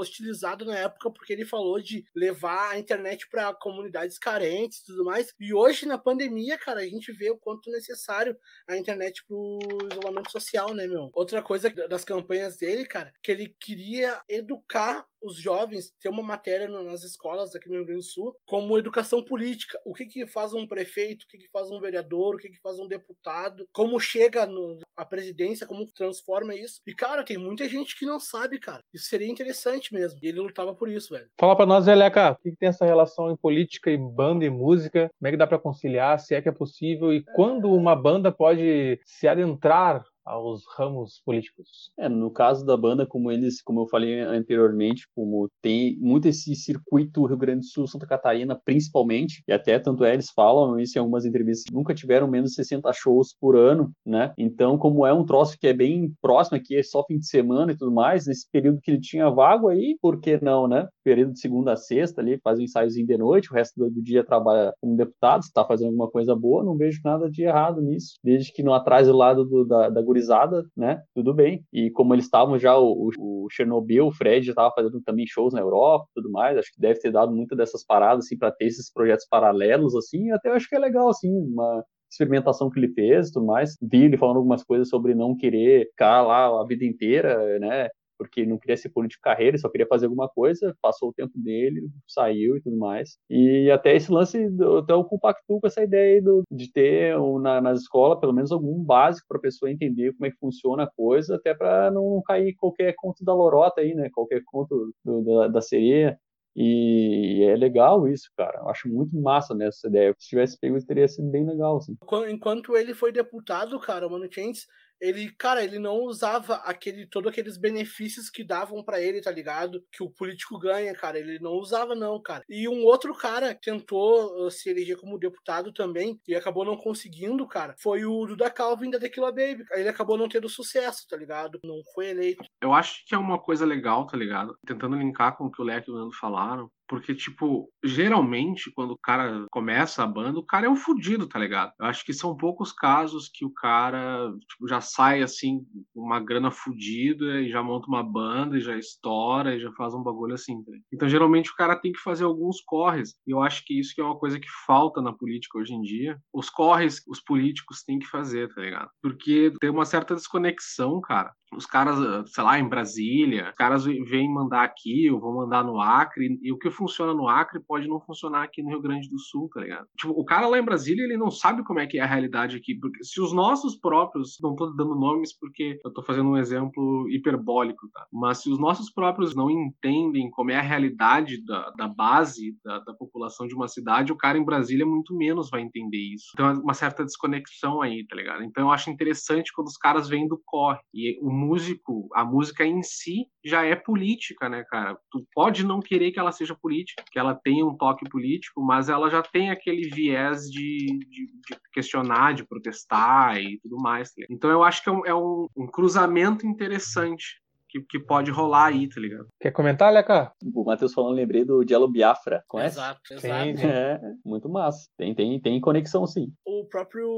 hostilizado na época porque ele falou de levar a internet para comunidades carentes e tudo mais. E hoje na pandemia, cara, a gente vê o quanto necessário a internet pro isolamento social, né, meu? Outra coisa das campanhas dele, cara, que ele queria educar os jovens ter uma matéria nas escolas aqui no Rio Grande do Sul como educação política. O que que faz um prefeito, o que que faz um vereador, o que que faz um deputado, como chega no, a presidência, como transforma isso. E, cara, tem muita gente que não sabe, cara. Isso seria interessante mesmo. E ele lutava por isso, velho. Fala pra nós, Eleca, o que, que tem essa relação em política e banda e música? Como é que dá pra conciliar? Se é que é possível? E quando uma banda pode se adentrar aos ramos políticos? É, no caso da banda, como eles, como eu falei anteriormente, como tem muito esse circuito Rio Grande do Sul, Santa Catarina, principalmente, e até tanto é, eles falam isso em algumas entrevistas, nunca tiveram menos de 60 shows por ano, né? Então, como é um troço que é bem próximo aqui, é só fim de semana e tudo mais, nesse período que ele tinha vago aí, por que não, né? Período de segunda a sexta ali, faz um ensaiozinho de noite, o resto do, dia trabalha como deputado, se tá fazendo alguma coisa boa, não vejo nada de errado nisso, desde que não atrase o lado do, da, da gurizada, né? Tudo bem. E como eles estavam já, o, o Chernobyl, o Fred já estava fazendo também shows na Europa tudo mais, acho que deve ter dado muita dessas paradas, assim, para ter esses projetos paralelos, assim, até eu acho que é legal, assim, uma experimentação que ele fez tudo mais. Vi ele falando algumas coisas sobre não querer ficar lá a vida inteira, né? Porque não queria ser político de carreira, só queria fazer alguma coisa, passou o tempo dele, saiu e tudo mais. E até esse lance, até eu compactuo com essa ideia aí do, de ter um, na, nas escolas pelo menos algum básico para a pessoa entender como é que funciona a coisa, até para não cair qualquer conto da lorota aí, né? Qualquer conto do- da, da sereia. E é legal isso, cara. Eu acho muito massa nessa ideia. Se tivesse pego, teria sido bem legal, assim. Quan- Enquanto ele foi deputado, cara, o Mano Chains, ele, cara, ele não usava aquele todos aqueles benefícios que davam pra ele, tá ligado? Que o político ganha, cara. Ele não usava não, cara. E um outro cara tentou uh, se eleger como deputado também e acabou não conseguindo, cara, foi o Duda Calvin da Tequila Baby. Ele acabou não tendo sucesso, tá ligado? Não foi eleito. Eu acho que é uma coisa legal, tá ligado? Tentando linkar com o que o Leque e o Nando falaram. Porque, tipo, geralmente, quando o cara começa a banda, o cara é um fudido, tá ligado? Eu acho que são poucos casos que o cara tipo, já sai, assim, uma grana fudida e já monta uma banda e já estoura e já faz um bagulho assim, tá? Então, geralmente, o cara tem que fazer alguns corres. E eu acho que isso que é uma coisa que falta na política hoje em dia. Os corres, os políticos têm que fazer, tá ligado? Porque tem uma certa desconexão, cara os caras, sei lá, em Brasília, os caras vêm mandar aqui, ou vão mandar no Acre, e o que funciona no Acre pode não funcionar aqui no Rio Grande do Sul, tá ligado? Tipo, o cara lá em Brasília, ele não sabe como é que é a realidade aqui, porque se os nossos próprios, não tô dando nomes porque eu tô fazendo um exemplo hiperbólico, tá? Mas se os nossos próprios não entendem como é a realidade da, da base da, da população de uma cidade, o cara em Brasília muito menos vai entender isso. Então é uma certa desconexão aí, tá ligado? Então eu acho interessante quando os caras vêm do corre. E o músico, a música em si já é política, né, cara? Tu pode não querer que ela seja política, que ela tenha um toque político, mas ela já tem aquele viés de, de, de questionar, de protestar e tudo mais. tá? Então eu acho que é um, é um- um cruzamento interessante que, que pode rolar aí, tá ligado? Quer comentar, Leca? O Matheus falando, lembrei do Diallo Biafra. Conhece? Exato, exato. sim. É, muito massa. Tem, tem, tem conexão, sim. o próprio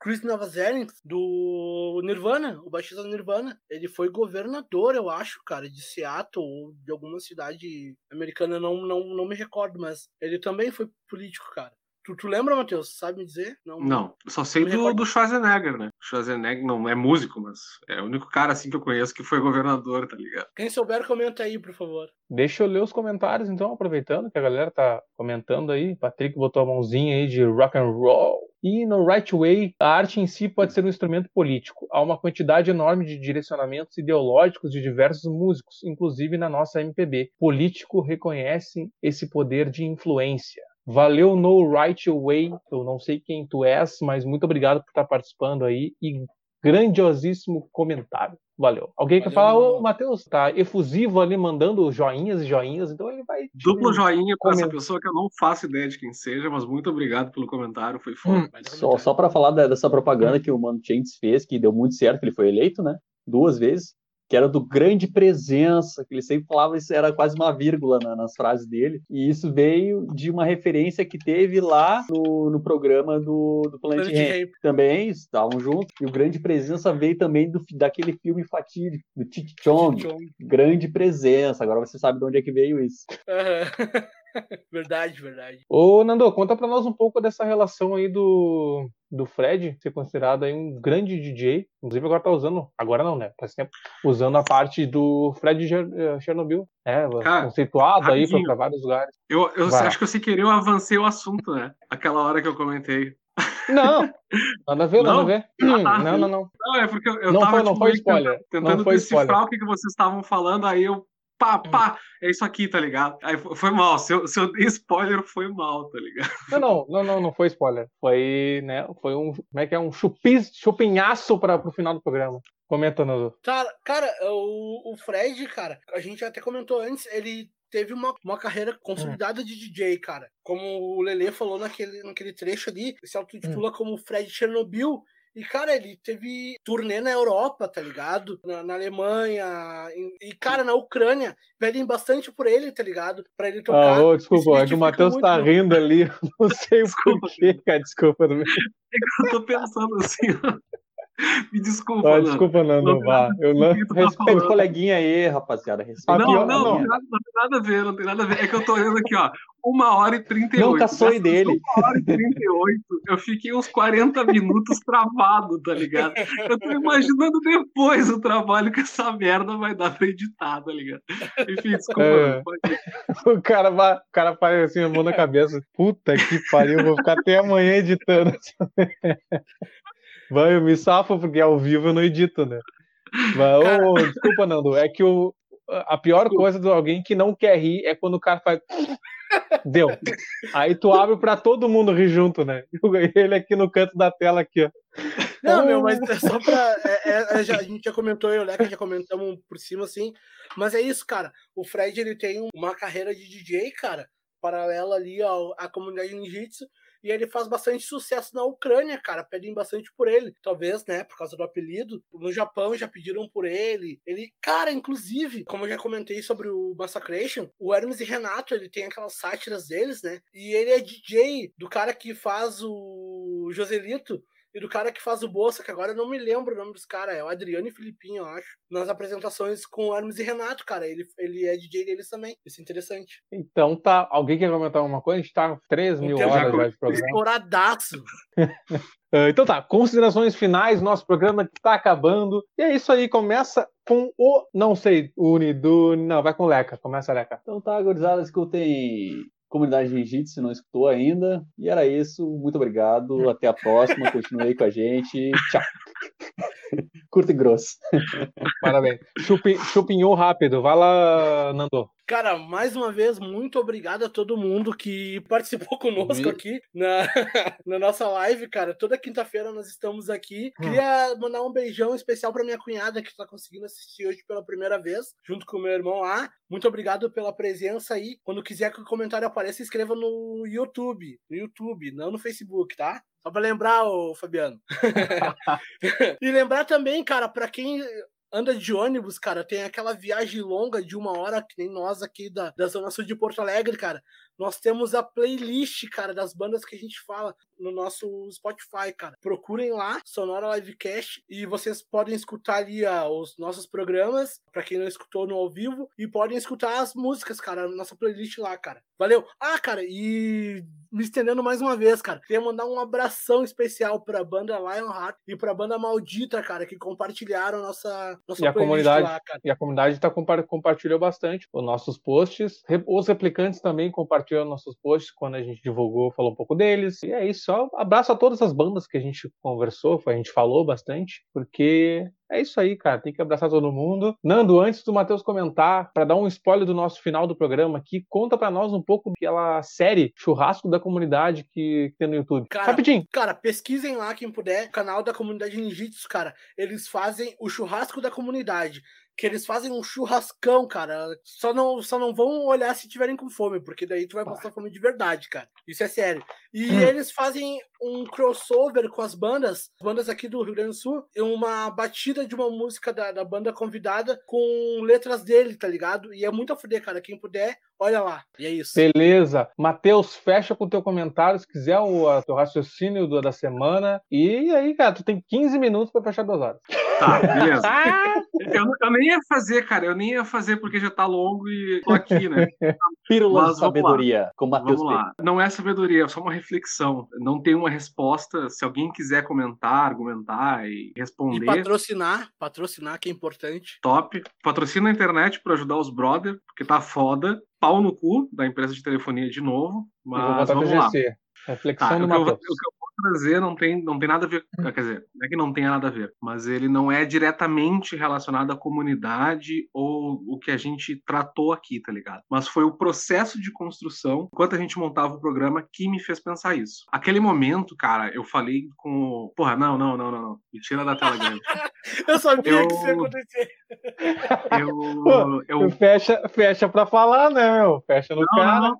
Chris Novoselic do Nirvana, o baixista do Nirvana, ele foi governador, eu acho, cara, de Seattle ou de alguma cidade americana, não, não, não me recordo, mas ele também foi político, cara. Tu, tu lembra, Matheus? Sabe me dizer? Não, eu só sei do, do Schwarzenegger, né? Schwarzenegger não é músico, mas é o único cara assim que eu conheço que foi governador, tá ligado? Quem souber, comenta aí, por favor. Deixa eu ler os comentários, então, aproveitando que a galera tá comentando aí. Patrick botou a mãozinha aí de rock and roll. E no Right Way, a arte em si pode ser um instrumento político. Há uma quantidade enorme de direcionamentos ideológicos de diversos músicos, inclusive na nossa MPB. Político reconhece esse poder de influência. Valeu no Right Way. Eu não sei quem tu és, mas muito obrigado por estar participando aí. E grandiosíssimo comentário. Valeu. Alguém quer Valeu, falar? Nando. O Matheus tá efusivo ali, mandando joinhas e joinhas, então ele vai. Duplo joinha pra essa pessoa que eu não faço ideia de quem seja, mas muito obrigado pelo comentário, foi foda. Hum. Só, só para falar dessa propaganda que o Mano Changes fez, que deu muito certo, que ele foi eleito, né? Duas vezes, que era do grande presença, que ele sempre falava, isso era quase uma vírgula na- nas frases dele. E isso veio de uma referência que teve lá no, no programa do, do Planet Planet Ramp. Também estavam juntos. E o grande presença veio também do, daquele filme fatídico, do Chong. Grande presença. Agora você sabe de onde é que veio isso. Aham. verdade, verdade. Ô, Nando, conta pra nós um pouco dessa relação aí do, do Fred, ser considerado aí um grande DJ. Inclusive agora tá usando, agora não, né? Faz tempo, usando a parte do Fred eh, Chernobyl. É, Cara, conceituado aí, rapidinho. pra vários lugares. Eu, eu Vai. acho que eu sem querer eu avancei o assunto, né? Aquela hora que eu comentei. Não, nada a ver, nada Não? a ver. Ah, Não, não, não. Não, é porque eu, eu Não tava foi- não tipo, foi spoiler. tentando Não foi decifrar spoiler. o que, que vocês estavam falando, aí eu. Pá, pá, é isso aqui, tá ligado? Aí foi, mal. Se eu, se eu dei spoiler, foi mal, tá ligado? Não, não, não, não, não foi spoiler. Foi, né, foi um, como é que é, um chupis, chupinhaço para pro final do programa. Comenta, Nando. Cara, cara, o, o Fred, cara, a gente até comentou antes, ele teve uma, uma carreira consolidada de DJ, cara. Como o Lele falou naquele, naquele trecho ali, se autotitula como Fred Chernobyl. E, cara, ele teve turnê na Europa, tá ligado? Na, na Alemanha. E, e, cara, na Ucrânia. Pedem bastante por ele, tá ligado? Pra ele tocar. Ah, ô, desculpa, é que o Matheus tá rindo ali, não sei Desculpa. porquê, cara, desculpa. Não... Eu tô pensando assim, ó. Me desculpa, mano. desculpa, Nando, Não, vá. Eu não... tá Respeita falando? o coleguinha aí, rapaziada. Respeita A Não, não, não. não, tem nada, não a ver, não tem nada a ver. É que eu tô olhando aqui, ó. Uma hora e 38. Não caçou Dessas dele. Uma hora e 38. Eu fiquei uns 40 minutos travado, tá ligado? Eu tô imaginando depois o trabalho que essa merda vai dar pra editar, tá ligado? Enfim, desculpa. É. O cara, o cara faz assim, a mão na cabeça. Puta que pariu, vou ficar até amanhã editando. Vai, eu me safo porque ao vivo eu não edito, né? Mas, ô, desculpa, Nando, é que o, a pior coisa de alguém que não quer rir é quando o cara faz. Deu. Aí tu abre pra todo mundo rir junto, né? Ele aqui no canto da tela aqui, ó. Não, meu, mas é só pra. é- é- é, já- a gente já comentou, eu e o Leca já comentamos por cima, assim. Mas é isso, cara. O Fred, ele tem um- uma carreira de DJ, cara, paralela ali ao, à comunidade ninjitsu. E ele faz bastante sucesso na Ucrânia, cara. Pedem bastante por ele. Talvez, né, por causa do apelido. No Japão já pediram por ele. Ele, cara, inclusive, como eu já comentei sobre o Massacration, o Hermes e Renato, ele tem aquelas sátiras deles, né? E ele é DJ do cara que faz o Joselito e do cara que faz o Bolsa, que agora eu não me lembro o nome dos caras, é o Adriano e Filipinho, eu acho. Nas apresentações com o Hermes e Renato, cara. Ele, ele é DJ deles também. Isso é interessante. Então tá. Alguém quer comentar alguma coisa? A gente tá com 3 mil tempo horas já já de programa. Estouradaço. Ah, Então tá, considerações finais, nosso programa que tá acabando. E é isso aí, começa com o. Não sei, Uni, do. Não, vai com o Leca. Começa, Leca. Então tá, gurizada, escutem Comunidade Jiu-Jitsu, se não escutou ainda. E era isso, muito obrigado, até a próxima, continue aí com a gente, tchau. Curto e grosso. Parabéns. Chupi, chupinhou rápido. Vai lá, Nando. Cara, mais uma vez, muito obrigado a todo mundo que participou conosco aqui na, na nossa live, cara. Toda quinta-feira nós estamos aqui. Queria mandar um beijão especial pra minha cunhada que tá conseguindo assistir hoje pela primeira vez, junto com o meu irmão lá. Muito obrigado pela presença aí. Quando quiser que o comentário apareça, escreva no YouTube. No YouTube, não no Facebook, tá? Só pra lembrar, ô Fabiano. e lembrar também, cara, pra quem anda de ônibus, cara, tem aquela viagem longa de uma hora, que nem nós aqui da, da Zona Sul de Porto Alegre, cara. Nós temos a playlist, cara, das bandas que a gente fala no nosso Spotify, cara. Procurem lá, Sonora Livecast, e vocês podem escutar ali ah, os nossos programas, pra quem não escutou no ao vivo, e podem escutar as músicas, cara, na nossa playlist lá, cara. Valeu! Ah, cara, e me estendendo mais uma vez, cara, queria mandar um abração especial pra banda Lionheart e pra banda Maldita, cara, que compartilharam nossa, nossa E a comunidade, lá, cara. e a comunidade tá compa- compartilhou bastante os nossos posts. Os replicantes também compartilharam nossos posts quando a gente divulgou, falou um pouco deles. E é isso. Só abraço a todas as bandas que a gente conversou, a gente falou bastante, porque É isso aí, cara. Tem que abraçar todo mundo. Nando, antes do Matheus comentar, pra dar um spoiler do nosso final do programa aqui, conta pra nós um pouco daquela série Churrasco da Comunidade que, que tem no YouTube. Cara, Rapidinho. Cara, pesquisem lá quem puder, canal da comunidade Ninjitsu, cara. Eles fazem o churrasco da comunidade. Que eles fazem um churrascão, cara. Só não, só não vão olhar se tiverem com fome, porque daí tu vai passar fome de verdade, cara. Isso é sério. E Hum. eles fazem um crossover com as bandas, bandas aqui do Rio Grande do Sul, e uma batida de uma música da, da banda convidada com letras dele, tá ligado? E é muito a fuder, cara. Quem puder, olha lá. E é isso. Beleza. Matheus, fecha com o teu comentário, se quiser, o a- teu raciocínio do- da semana. E aí, cara, tu tem 15 minutos pra fechar duas horas. Tá, beleza. Eu, eu nem ia fazer, cara. Eu nem ia fazer porque já tá longo e tô aqui, né? Pílulas Mas de vamos lá. sabedoria, com Matheus Vamos lá. Não é sabedoria, é só uma reflexão. Não tem uma resposta. Se alguém quiser comentar, argumentar e E responder, patrocinar, patrocinar, que é importante. top. Patrocina a internet pra ajudar os brother, porque tá foda. Pau no cu da empresa de telefonia de novo. Eu vou Mas botar vamos lá. Reflexão Tá, do o, que eu, vou- Matheus. o que eu vou trazer não tem, não tem nada a ver. Quer dizer, não é que não tenha nada a ver, mas ele não é diretamente relacionado à comunidade ou o que a gente tratou aqui, tá ligado? Mas foi o processo de construção, enquanto a gente montava o programa, que me fez pensar isso. Aquele momento, cara, eu falei com. o- Porra, não, não, não, não, não. Me tira da tela grande. Eu sabia Eu- que isso ia acontecer. Eu. eu Fecha, fecha pra falar, né, meu? Fecha no Não, cara. não.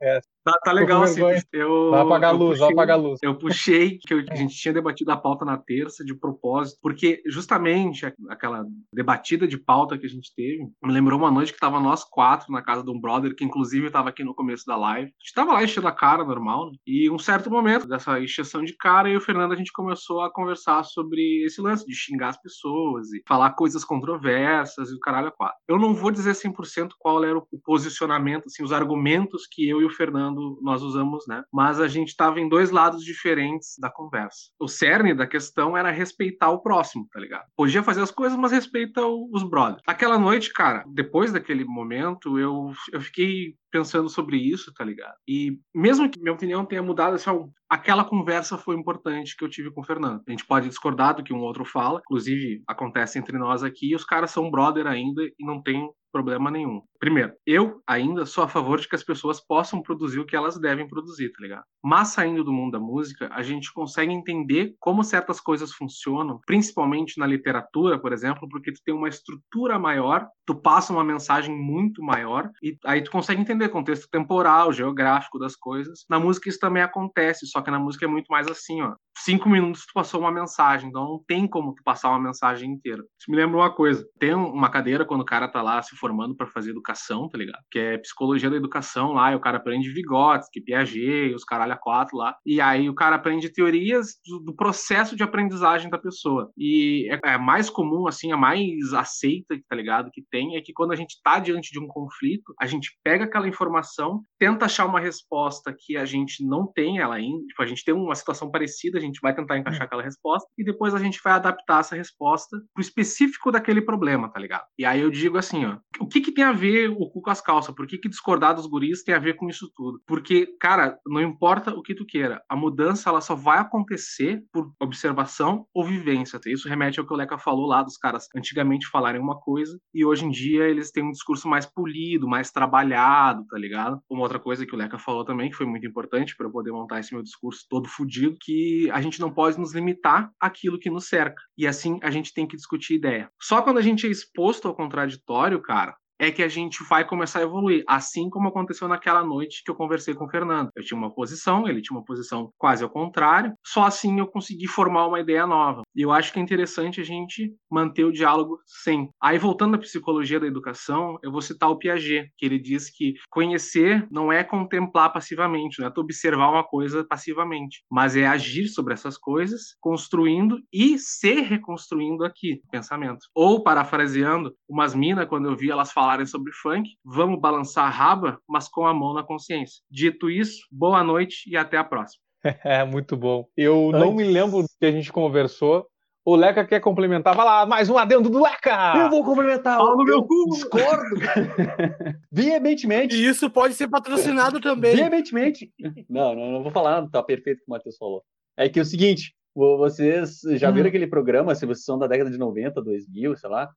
Tá, tá legal assim. Eu, vai apagar a luz, vai puxei- apagar a luz. Eu puxei que eu- a gente tinha debatido a pauta na terça de propósito, porque justamente aquela debatida de pauta que a gente teve me lembrou uma noite que tava nós quatro na casa de um brother, que inclusive tava aqui no começo da live. A gente tava lá enchendo a cara, normal, né? E um certo momento dessa encheção de cara, eu e o Fernando a gente começou a conversar sobre esse lance de xingar as pessoas e falar coisas controversas e o caralho é quatro. Eu não vou dizer 100% qual era o posicionamento, assim, os argumentos que eu e o Fernando nós usamos, né? Mas a gente tava em dois lados diferentes da conversa. O cerne da questão era respeitar o próximo, tá ligado? Podia fazer as coisas, mas respeita os brothers. Aquela noite, cara, depois daquele momento, eu, eu fiquei pensando sobre isso, tá ligado? E mesmo que minha opinião tenha mudado, assim, aquela conversa foi importante que eu tive com o Fernando. A gente pode discordar do que um outro fala, inclusive acontece entre nós aqui, e os caras são brother ainda e não tem problema nenhum. Primeiro, eu ainda sou a favor de que as pessoas possam produzir o que elas devem produzir, tá ligado? Mas saindo do mundo da música, a gente consegue entender como certas coisas funcionam, principalmente na literatura, por exemplo, porque tu tem uma estrutura maior, tu passa uma mensagem muito maior e aí tu consegue entender contexto temporal, geográfico das coisas. Na música isso também acontece, só que na música é muito mais assim, ó. Cinco minutos tu passou uma mensagem, então não tem como tu passar uma mensagem inteira. Isso me lembra uma coisa. Tem uma cadeira quando o cara tá lá se formando para fazer educação, tá ligado? Que é psicologia da educação lá, e o cara aprende Vygotsky, Piaget, os caralho quatro lá. E aí o cara aprende teorias do, do processo de aprendizagem da pessoa. E é, é mais comum, assim, a mais aceita, tá ligado? Que tem, é que quando a gente tá diante de um conflito, a gente pega aquela informação, tenta achar uma resposta que a gente não tem ela ainda, tipo, a gente tem uma situação parecida, a gente vai tentar encaixar aquela resposta, e depois a gente vai adaptar essa resposta pro específico daquele problema, tá ligado? E aí eu digo assim, ó, o que que tem a ver o cu com as calças? Por que que discordar dos guris tem a ver com isso tudo? Porque, cara, não importa o que tu queira, a mudança ela só vai acontecer por observação ou vivência. Isso remete ao que o Leca falou lá dos caras antigamente falarem uma coisa e hoje em dia eles têm um discurso mais polido, mais trabalhado, tá ligado? Uma outra coisa que o Leca falou também, que foi muito importante para eu poder montar esse meu discurso todo fudido, que a gente não pode nos limitar àquilo que nos cerca. E assim a gente tem que discutir ideia. Só quando a gente é exposto ao contraditório, cara, é que a gente vai começar a evoluir. Assim como aconteceu naquela noite que eu conversei com o Fernando. Eu tinha uma posição, ele tinha uma posição quase ao contrário. Só assim eu consegui formar uma ideia nova. E eu acho que é interessante a gente manter o diálogo sempre. Aí, voltando à psicologia da educação, eu vou citar o Piaget, que ele diz que conhecer não é contemplar passivamente, não é observar uma coisa passivamente, mas é agir sobre essas coisas, construindo e se reconstruindo aqui pensamento. Ou, parafraseando, umas minas, quando eu vi elas falarem sobre funk, vamos balançar a raba, mas com a mão na consciência. Dito isso, boa noite e até a próxima. É, muito bom. Eu não me lembro do que a gente conversou. O Leca quer complementar. Vai lá, mais um adendo do Leca! Eu vou complementar. Fala no eu meu cu. discordo. Veementemente. E isso pode ser patrocinado também. Veementemente. Não, não, não vou falar, tá perfeito o que o Matheus falou. É que é o seguinte, vo- vocês já viram Uhum. aquele programa, se vocês são da década de 90, 2000, sei lá,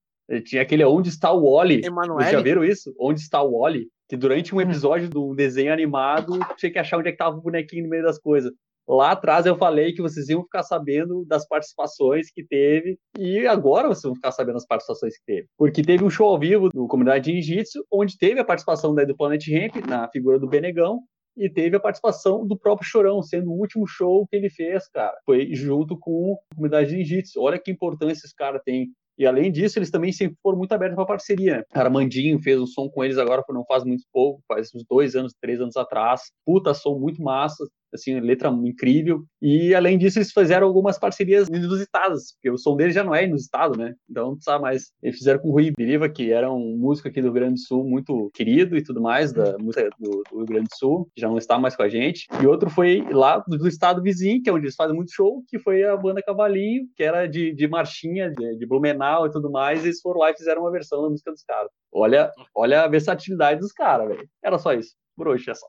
tinha aquele Onde está o Wally? Emanuele? Vocês já viram isso? Onde está o Wally? Que durante Hum. um episódio do desenho animado, tinha que achar onde é que tava o bonequinho no meio das coisas. Lá atrás eu falei que vocês iam ficar sabendo das participações que teve, e agora vocês vão ficar sabendo das participações que teve. Porque teve um show ao vivo do Comunidade de Jiu-Jitsu, onde teve a participação do Planet Ramp, na figura do Benegão, e teve a participação do próprio Chorão, sendo o último show que ele fez, cara. Foi junto com a Comunidade de Jiu-Jitsu. Olha que importância esse cara tem. E além disso, eles também sempre foram muito abertos para parceria. né? Armandinho fez um som com eles agora, não faz muito pouco, faz uns dois anos, três anos atrás. Puta, som muito massa, assim, letra incrível. E além disso, eles fizeram algumas parcerias inusitadas, porque o som deles já não é inusitado, né? Então, sabe mais. Eles fizeram com o Rui Biriva, que era um músico aqui do Rio Grande do Sul, muito querido e tudo mais, da música do, do Rio Grande do Sul, que já não está mais com a gente. E outro foi lá do estado vizinho, que é onde eles fazem muito show, que foi a banda Cavalinho, que era de, de marchinha, de, de Blumenau e tudo mais, e eles foram lá e fizeram uma versão da música dos caras. Olha, olha a versatilidade dos caras, velho. Era só isso. Por hoje é só.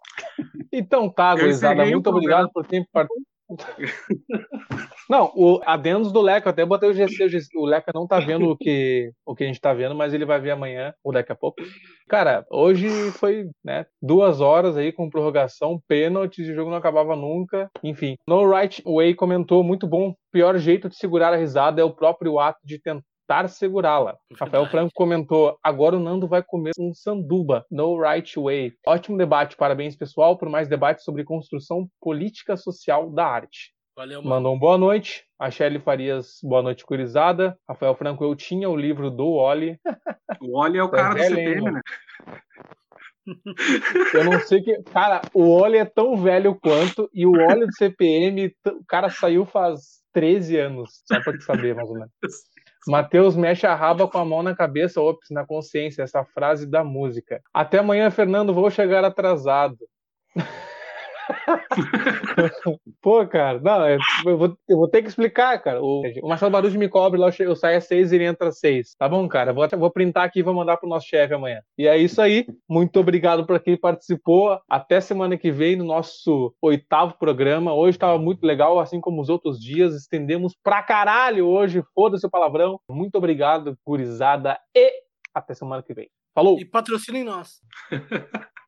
Então tá, gurizada, muito obrigado por ter participado. Não, o adendos do Leco, até botei o GC, o GC, o Leca não tá vendo o que, o que a gente tá vendo, mas ele vai ver amanhã ou daqui a pouco. Cara, hoje foi, né, duas horas aí com prorrogação, pênaltis, e o jogo não acabava nunca. Enfim, No Right Way comentou, muito bom, pior jeito de segurar a risada é o próprio ato de tentar segurá-la. Rafael Franco comentou, agora o Nando vai comer um sanduba, No Right Way. Ótimo debate, parabéns pessoal por mais debates sobre construção política social da arte. Valeu, mano. Mandou um boa noite. A Shelly Farias, boa noite, curizada. Rafael Franco, eu tinha o livro do Oli. O Oli é o Tá cara do CPM, né? Eu não sei que. Cara, o Oli é tão velho quanto, e o Oli do CPM, o cara saiu faz 13 anos, só pra te saber, mais ou menos. Matheus mexe a raba com a mão na cabeça, ops, na consciência, essa frase da música. Até amanhã, Fernando, vou chegar atrasado. Pô, cara, não, é- eu, vou, eu vou ter que explicar, cara. O, o Marcelo Baruch me cobre lá, eu, saio às seis e ele entra às seis. Tá bom, cara? Vou, vou printar aqui e vou mandar pro nosso chefe amanhã. E é isso aí. Muito obrigado para quem participou. Até semana que vem no nosso oitavo programa. Hoje tava muito legal, assim como os outros dias. Estendemos pra caralho hoje. Foda-se o palavrão. Muito obrigado, gurizada. E até semana que vem. Falou! E patrocinem nós.